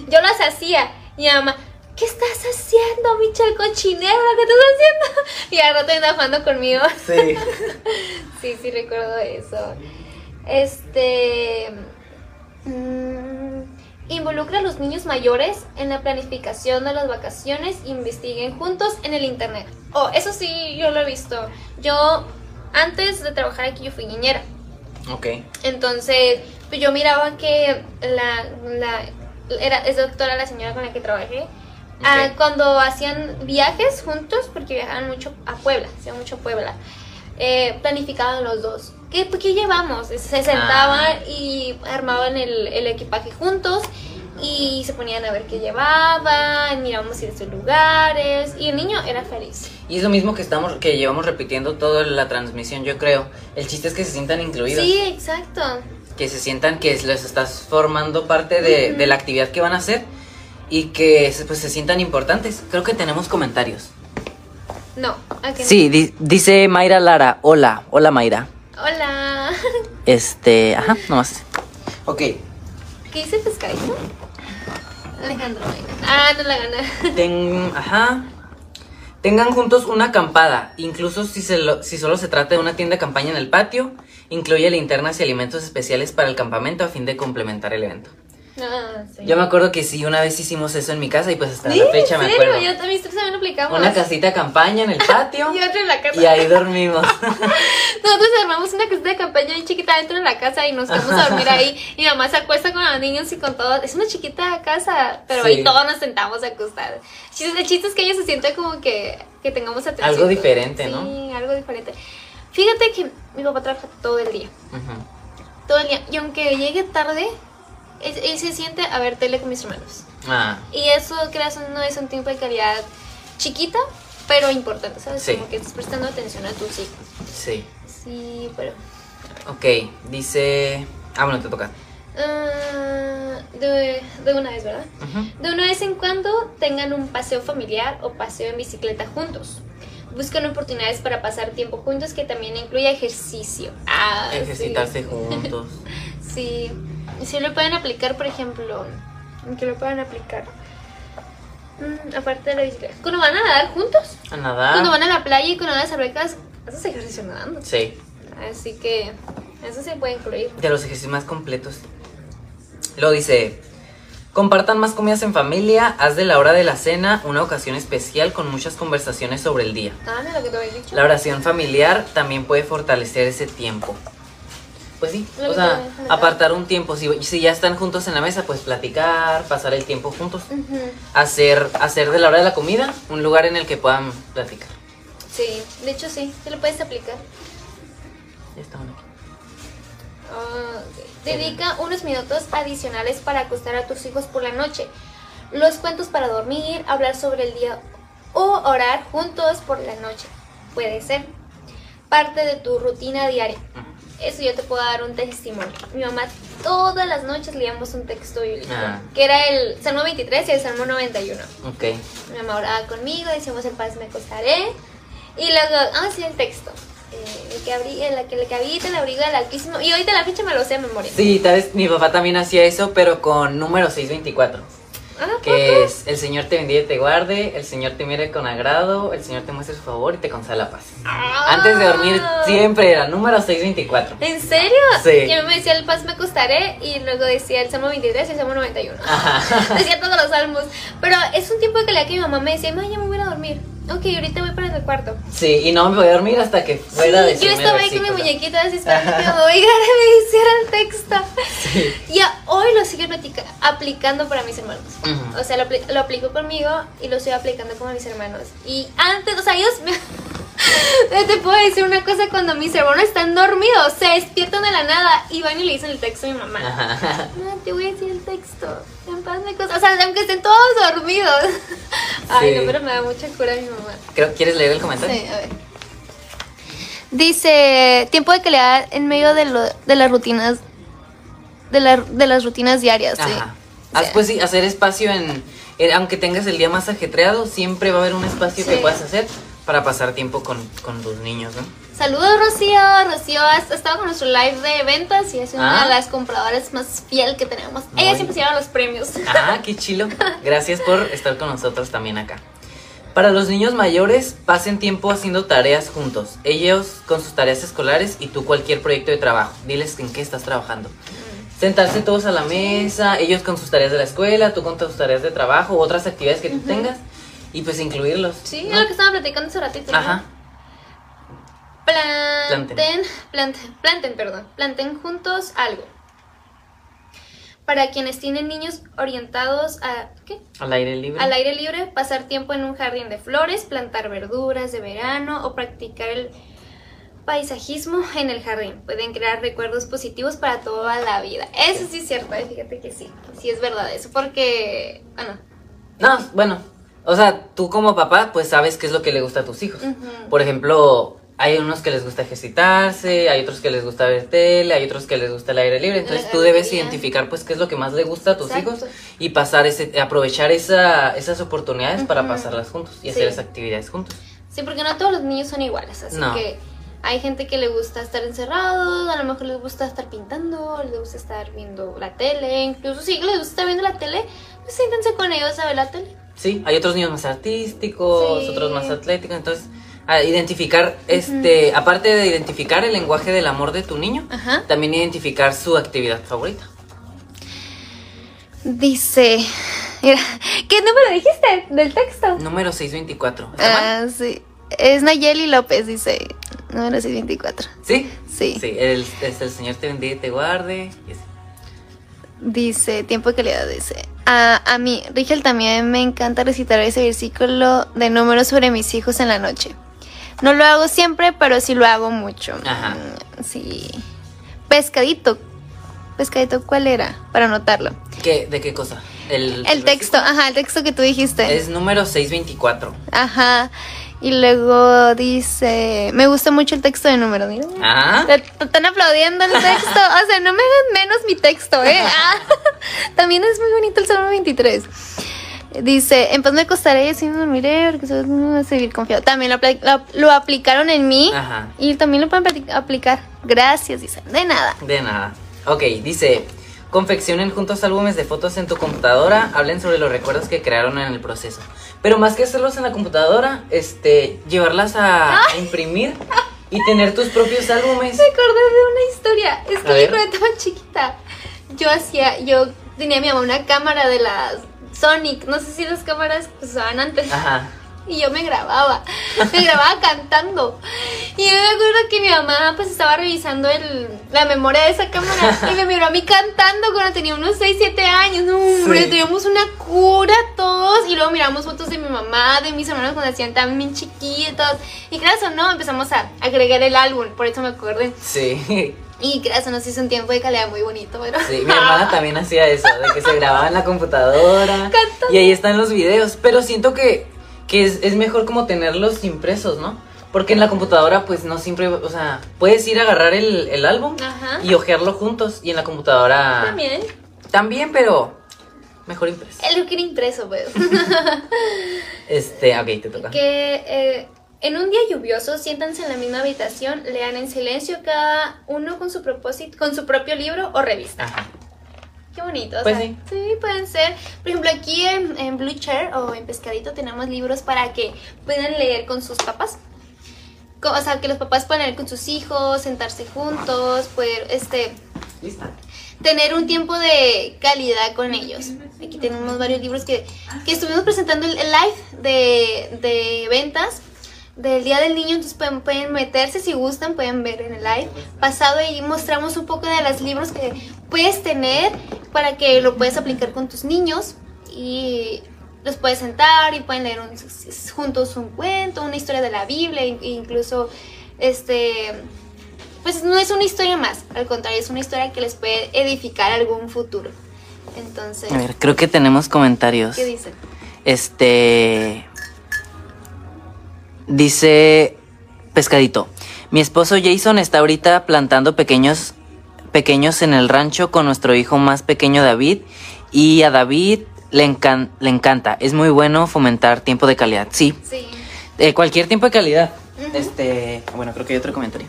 S2: Yo las hacía. Y mi mamá, ¿qué estás haciendo, Michel cochinero? ¿Qué estás haciendo? Y al rato jugando conmigo.
S1: Sí.
S2: Sí, sí recuerdo eso. Este. Mm, involucra a los niños mayores en la planificación de las vacaciones e investiguen juntos en el internet. Oh, eso sí, yo lo he visto. Yo, antes de trabajar aquí, yo fui niñera.
S1: Ok.
S2: Entonces, pues yo miraba que la, la era, es doctora la señora con la que trabajé, Ah, cuando hacían viajes juntos, porque viajaban mucho a Puebla, hacían mucho a Puebla, eh, planificaban los dos. ¿Qué, ¿Qué llevamos? Se sentaban
S1: Ah.
S2: y armaban el, el equipaje juntos y se ponían a ver qué llevaban, mirábamos ciertos lugares y el niño era feliz.
S1: Y es lo mismo que estamos, que llevamos repitiendo toda la transmisión, yo creo. El chiste es que se sientan incluidos.
S2: Sí, exacto.
S1: Que se sientan que les estás formando parte de, de la actividad que van a hacer y que se- pues, se sientan importantes. Creo que tenemos comentarios.
S2: No.
S1: Sí, di- dice Mayra Lara. Hola, hola Mayra.
S2: Hola.
S1: Este, ajá, nomás. Ok,
S2: ¿Qué dice pescadito? Alejandro. Ah, no la gana.
S1: ten, ajá. Tengan juntos una acampada, incluso si, se lo- si solo se trata de una tienda de campaña en el patio. Incluye linternas y alimentos especiales para el campamento a fin de complementar el evento.
S2: Ah, sí.
S1: Yo me acuerdo que sí, una vez hicimos eso en mi casa y pues hasta
S2: Sí,
S1: la fecha
S2: ¿en
S1: me
S2: serio?
S1: acuerdo.
S2: Yo también, nosotros también lo aplicamos.
S1: Una casita de campaña en el patio
S2: Y otra en la casa.
S1: y ahí dormimos.
S2: Nosotros armamos una casita de campaña bien chiquita dentro de la casa y nos quedamos a dormir ahí. Y mi mamá se acuesta con los niños y con todo. Es una chiquita casa, pero
S1: Sí.
S2: ahí todos nos sentamos a acostar. El chiste es que ella se siente como que, que tengamos atención.
S1: Algo diferente, ¿no?
S2: Sí, algo diferente. Fíjate que mi papá trabaja todo el día. Todo el día. Y aunque llegue tarde, él, se siente a ver tele con mis hermanos.
S1: Ah,
S2: Y eso, creas, no es un tiempo de calidad chiquita, pero importante, ¿sabes?
S1: Sí.
S2: Como que estás prestando atención a tus hijos.
S1: sí.
S2: Sí, pero...
S1: Ok, dice... Ah, bueno, te toca.
S2: ah, de, de una vez, ¿verdad? De una vez en cuando tengan un paseo familiar o paseo en bicicleta juntos. Buscan oportunidades para pasar tiempo juntos que también incluya ejercicio. Ah, sí.
S1: Ejercitarse juntos.
S2: Sí. Sí lo pueden aplicar, por ejemplo. Que lo pueden aplicar. Mm, aparte de la bicicleta. Cuando van a nadar juntos.
S1: A nadar.
S2: Cuando van a la playa y con las albercas, haces ejercicio nadando.
S1: Sí,
S2: Así que eso se puede incluir.
S1: de los ejercicios más completos. Luego dice... Compartan más comidas en familia, haz de la hora de la cena una ocasión especial con muchas conversaciones sobre el día.
S2: Ah, mira lo que te había dicho.
S1: La oración familiar también puede fortalecer ese tiempo. Pues sí, o sea, apartar un tiempo. Si, si ya están juntos en la mesa, pues platicar, pasar el tiempo juntos. Hacer, hacer de la hora de la comida un lugar en el que puedan platicar.
S2: Sí, de hecho sí, te lo puedes aplicar.
S1: Ya está bueno.
S2: Ah. Dedica unos minutos adicionales para acostar a tus hijos por la noche. Los cuentos para dormir, hablar sobre el día o orar juntos por la noche. Puede ser parte de tu rutina diaria. Eso yo te puedo dar un testimonio. Mi mamá todas las noches leíamos un texto bíblico,
S1: Ah.
S2: que era el Salmo 23 y el Salmo 91.
S1: Ok.
S2: Mi mamá oraba conmigo, decíamos en paz me acostaré. Y luego, ah, sí, el texto. Eh, el, que abrí, el, que, el que habita el abrigo del Altísimo. Y ahorita la fecha me lo sé de memoria.
S1: Sí, tal vez mi papá también hacía eso, pero con número 624.
S2: Ah,
S1: Que es el Señor te bendiga y te guarde, el Señor te mire con agrado, el Señor te muestre su favor y te conceda la paz.
S2: Ah.
S1: Antes de dormir siempre era número 624.
S2: ¿En serio?
S1: Sí.
S2: Yo me decía el paz me acostaré y luego decía el Salmo 23 y el Salmo 91.
S1: Ajá.
S2: decía todos los salmos. Pero es un tiempo de calidad que mi mamá me decía, mamá, ya me voy a dormir. Ok, ahorita voy para el cuarto.
S1: Sí, y no me voy a dormir hasta que fuera
S2: Sí,
S1: de
S2: yo estaba ahí con mi
S1: versículo.
S2: muñequita así esperando que y me hiciera el texto. Y a- hoy lo sigue platica- aplicando para mis hermanos. O sea, lo, lo aplico conmigo y lo estoy aplicando con mis hermanos. Y antes, o sea, ellos me... Te puedo decir una cosa, cuando mis hermanos están dormidos, se despiertan de la nada y van y le dicen el texto a mi mamá.
S1: Ajá.
S2: No, te voy a decir el texto. En paz me cosa. O sea, aunque estén todos dormidos. Ay, no, pero me da mucha cura mi mamá.
S1: Creo, ¿Quieres leer el comentario?
S2: Sí, a ver. Dice, tiempo de calidad en medio de, lo- de las rutinas de, la- de las rutinas diarias. sí.
S1: Ajá.
S2: O
S1: Haz,
S2: sea,
S1: pues sí, hacer espacio en, en- Aunque tengas el día más ajetreado, siempre va a haber un espacio que puedas hacer para pasar tiempo con, con tus niños, ¿no?
S2: Saludos Rocío, Rocío ha estado con nuestro live de ventas y es una
S1: Ah.
S2: de las compradoras más fiel que tenemos. Ella
S1: Muy-
S2: siempre se lleva los premios.
S1: Ah, qué chilo. Gracias por estar con nosotros también acá. Para los niños mayores, pasen tiempo haciendo tareas juntos. Ellos con sus tareas escolares y tú cualquier proyecto de trabajo. Diles en qué estás trabajando. Sentarse todos a la mesa, ellos con sus tareas de la escuela, tú con tus tareas de trabajo, otras actividades que tú tengas y pues incluirlos.
S2: Sí,
S1: ¿no?
S2: es lo que estaba platicando hace ratito.
S1: Ajá.
S2: Planten,
S1: Planten.
S2: planten, planten, perdón, planten juntos algo. para quienes tienen niños orientados a ¿qué?
S1: Al aire libre.
S2: al aire libre, pasar tiempo en un jardín de flores, plantar verduras de verano o practicar el paisajismo en el jardín. Pueden crear recuerdos positivos para toda la vida. Eso sí es cierto, eh, fíjate que sí, sí es verdad eso, porque, bueno,
S1: No, bueno, o sea, tú como papá, pues sabes qué es lo que le gusta a tus hijos. Por ejemplo, hay unos que les gusta ejercitarse, hay otros que les gusta ver tele, hay otros que les gusta el aire libre. Entonces tú debes identificar, pues, qué es lo que más le gusta a tus
S2: Exacto.
S1: hijos y pasar ese, aprovechar esa, esas oportunidades para pasarlas juntos y
S2: Sí.
S1: hacer esas actividades juntos.
S2: Sí, porque no todos los niños son iguales, así
S1: No.
S2: que hay gente que le gusta estar encerrados, a lo mejor les gusta estar pintando, les gusta estar viendo la tele, incluso si les gusta estar viendo la tele, pues siéntense con ellos a ver la tele.
S1: Sí, hay otros niños más artísticos,
S2: Sí.
S1: otros más atléticos, entonces a identificar, este, aparte de identificar el lenguaje del amor de tu niño,
S2: Ajá.
S1: también identificar su actividad favorita.
S2: Dice, mira, ¿qué número dijiste del texto?
S1: Número 624. ¿Está mal?
S2: Ah, sí. Es Nayeli López, dice, número 624.
S1: ¿Sí?
S2: Sí.
S1: Sí, el, es el Señor te bendiga y te guarde.
S2: Dice, tiempo de calidad, dice. A, a mí, Rigel, también me encanta recitar ese versículo de números sobre mis hijos en la noche. No lo hago siempre, pero sí lo hago mucho.
S1: Ajá.
S2: Mm, Sí. Pescadito. Pescadito, ¿cuál era? Para anotarlo.
S1: ¿Qué, ¿De qué cosa? El,
S2: El texto, ajá, el texto que tú dijiste.
S1: Es número 624.
S2: Ajá. Y luego dice, me gusta mucho el texto de número, mira.
S1: Ah.
S2: Están aplaudiendo el texto. O sea, no me hagan menos mi texto, ¿eh? Ah, también es muy bonito el Salmo 23. Dice, en paz me acostaré y así me dormiré porque soy a seguir confiado. También lo, lo- lo aplicaron en mí
S1: Ajá.
S2: y también lo pueden apli- aplicar. Gracias, dice. De nada.
S1: De nada. Ok, dice, confeccionen juntos álbumes de fotos en tu computadora, hablen sobre los recuerdos que crearon en el proceso. Pero más que hacerlos en la computadora, este, llevarlas a, a imprimir y tener tus propios álbumes.
S2: Me acordé de una historia. Es que yo cuando estaba chiquita, yo hacía, yo tenía a mi mamá una cámara de las Sonic. No sé si las cámaras que usaban antes.
S1: Ajá.
S2: Y yo me grababa, me grababa cantando. Y yo me acuerdo que mi mamá pues estaba revisando el, la memoria de esa cámara y me miró a mí cantando cuando tenía unos 6, 7 años. No, hombre,
S1: Sí.
S2: teníamos una cura todos. Y luego miramos fotos de mi mamá, de mis hermanos cuando hacían también chiquitos. Y creas o no, empezamos a agregar el álbum, por eso me acordé.
S1: Sí.
S2: Y creas o no, se hizo un tiempo de calidad muy bonito, pero...
S1: Sí, mi hermana también hacía eso, de que se grababa en la computadora.
S2: Cantando.
S1: Y ahí están los videos. Pero siento que, que es, es mejor como tenerlos impresos, ¿no? Porque en la computadora, pues no siempre, o sea, puedes ir a agarrar el, el álbum
S2: Ajá.
S1: y hojearlo juntos. Y en la computadora
S2: También.
S1: también, pero mejor impreso.
S2: Él lo quiere impreso, pues.
S1: Este, ok, te toca.
S2: que eh, en un día lluvioso siéntanse en la misma habitación, lean en silencio cada uno con su propósito, con su propio libro o revista.
S1: Ajá.
S2: Qué bonito. o
S1: Pues
S2: sea,
S1: sí.
S2: pueden ser. Por ejemplo, aquí en, en Blue Chair o en Pescadito tenemos libros para que puedan leer con sus papás. O sea, que los papás puedan leer con sus hijos, sentarse juntos, poder, este,
S1: Lista.
S2: tener un tiempo de calidad con ellos. Aquí tenemos varios libros que, que estuvimos presentando el, el live de, de ventas del Día del Niño, entonces pueden, pueden meterse si gustan, pueden ver en el live pasado y mostramos un poco de los libros que puedes tener para que lo puedas aplicar con tus niños y los puedes sentar y pueden leer un- juntos un cuento, una historia de la Biblia, incluso este pues no es una historia más, al contrario, es una historia que les puede edificar algún futuro. Entonces,
S1: A ver, creo que tenemos comentarios.
S2: ¿qué dicen?
S1: Este. Dice Pescadito. Mi esposo Jason está ahorita plantando pequeños pequeños en el rancho con nuestro hijo más pequeño David y a David le, encan- le encanta. Es muy bueno fomentar tiempo de calidad. Sí,
S2: Sí.
S1: eh, cualquier tiempo de calidad. Este, bueno, creo que hay otro comentario.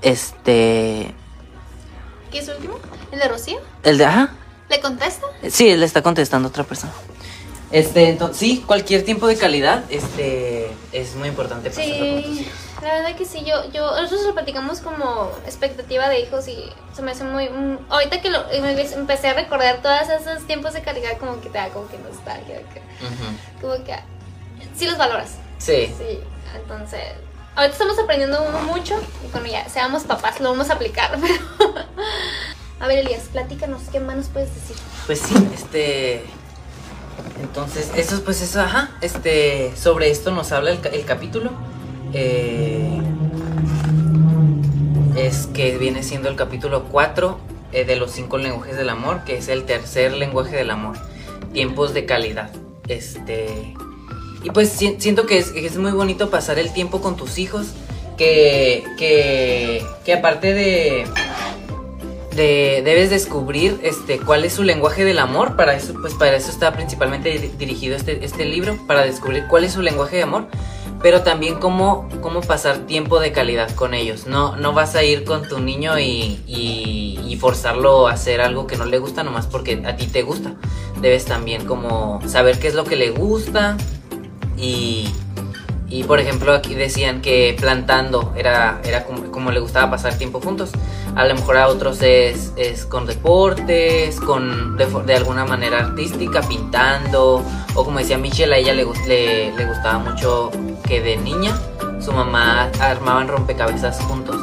S1: Este,
S2: ¿Qué es el último? ¿El de Rocío?
S1: el de, ajá,
S2: ¿Le contesta?
S1: Sí, le está contestando otra persona. Este, entonces, sí, cualquier tiempo de calidad, este, es muy importante pasarlo con tus
S2: Sí,
S1: hijos.
S2: la verdad que sí, yo, yo, nosotros lo platicamos como expectativa de hijos y se me hace muy, mm, ahorita que lo, empecé a recordar todos esos tiempos de calidad como que te da como que nostalgia, que-
S1: Ujú.
S2: como que sí los valoras,
S1: Sí,
S2: sí, entonces, ahorita estamos aprendiendo mucho y cuando ya seamos papás lo vamos a aplicar, pero A ver, Elías, platícanos, ¿qué más nos puedes decir?
S1: Pues sí, este. Entonces, eso, pues eso, ajá. Este, sobre esto nos habla el, ca- el capítulo. Eh, es que viene siendo el capítulo 4 eh, de los cinco lenguajes del amor, que es el tercer lenguaje del amor. Tiempos de calidad. Este. Y pues si- siento que es, es muy bonito pasar el tiempo con tus hijos. Que, que, que aparte de, de- debes descubrir este cuál es su lenguaje del amor. Para eso pues para eso está principalmente di- dirigido este, este libro para descubrir cuál es su lenguaje de amor pero también cómo, cómo pasar tiempo de calidad con ellos. No no vas a ir con tu niño y forzarlo a hacer algo que no le gusta nomás porque a ti te gusta. Debes también como saber qué es lo que le gusta y y por ejemplo aquí decían que plantando era, era como, le gustaba pasar tiempo juntos. A lo mejor a otros es, es con deportes, con de, de alguna manera artística, pintando. O como decía Michelle, a ella le, le, le gustaba mucho que de niña su mamá armaban rompecabezas juntos.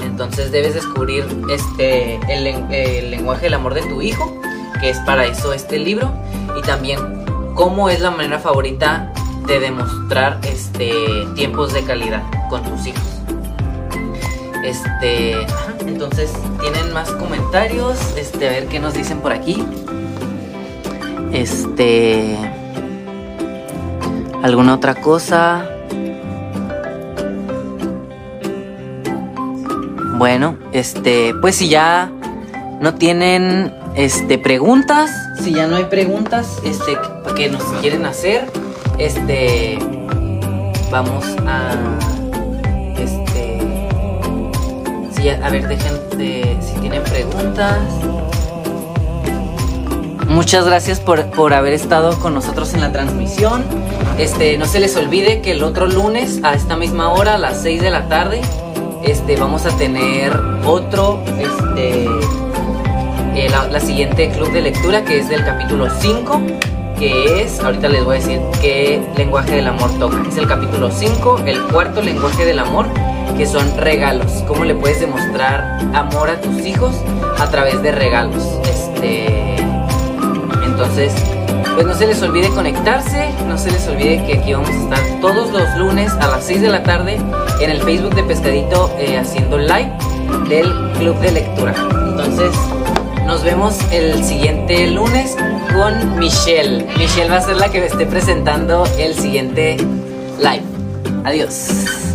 S1: Entonces debes descubrir este, el lenguaje del amor de tu hijo, que es para eso este libro. Y también cómo es la manera favorita de demostrar este tiempos de calidad con tus hijos. Este, entonces tienen más comentarios, este, a ver qué nos dicen por aquí. Este, alguna otra cosa. Bueno, este, pues si ya no tienen este preguntas, si ya no hay preguntas, este que nos quieren hacer, este vamos a este a ver dejen de si tienen preguntas. Muchas gracias por, por haber estado con nosotros en la transmisión. Este, no se les olvide que el otro lunes a esta misma hora, a las 6 de la tarde, este, vamos a tener otro, este, eh, la, la siguiente club de lectura que es del capítulo 5, que es, ahorita les voy a decir qué lenguaje del amor toca. Es el capítulo 5, el cuarto lenguaje del amor, que son regalos. ¿Cómo le puedes demostrar amor a tus hijos a través de regalos? Este, entonces, pues no se les olvide conectarse, no se les olvide que aquí vamos a estar todos los lunes a las 6 de la tarde en el Facebook de Pescadito eh, haciendo live del club de lectura. Entonces, nos vemos el siguiente lunes con Michelle. Michelle va a ser la que me esté presentando el siguiente live. Adiós.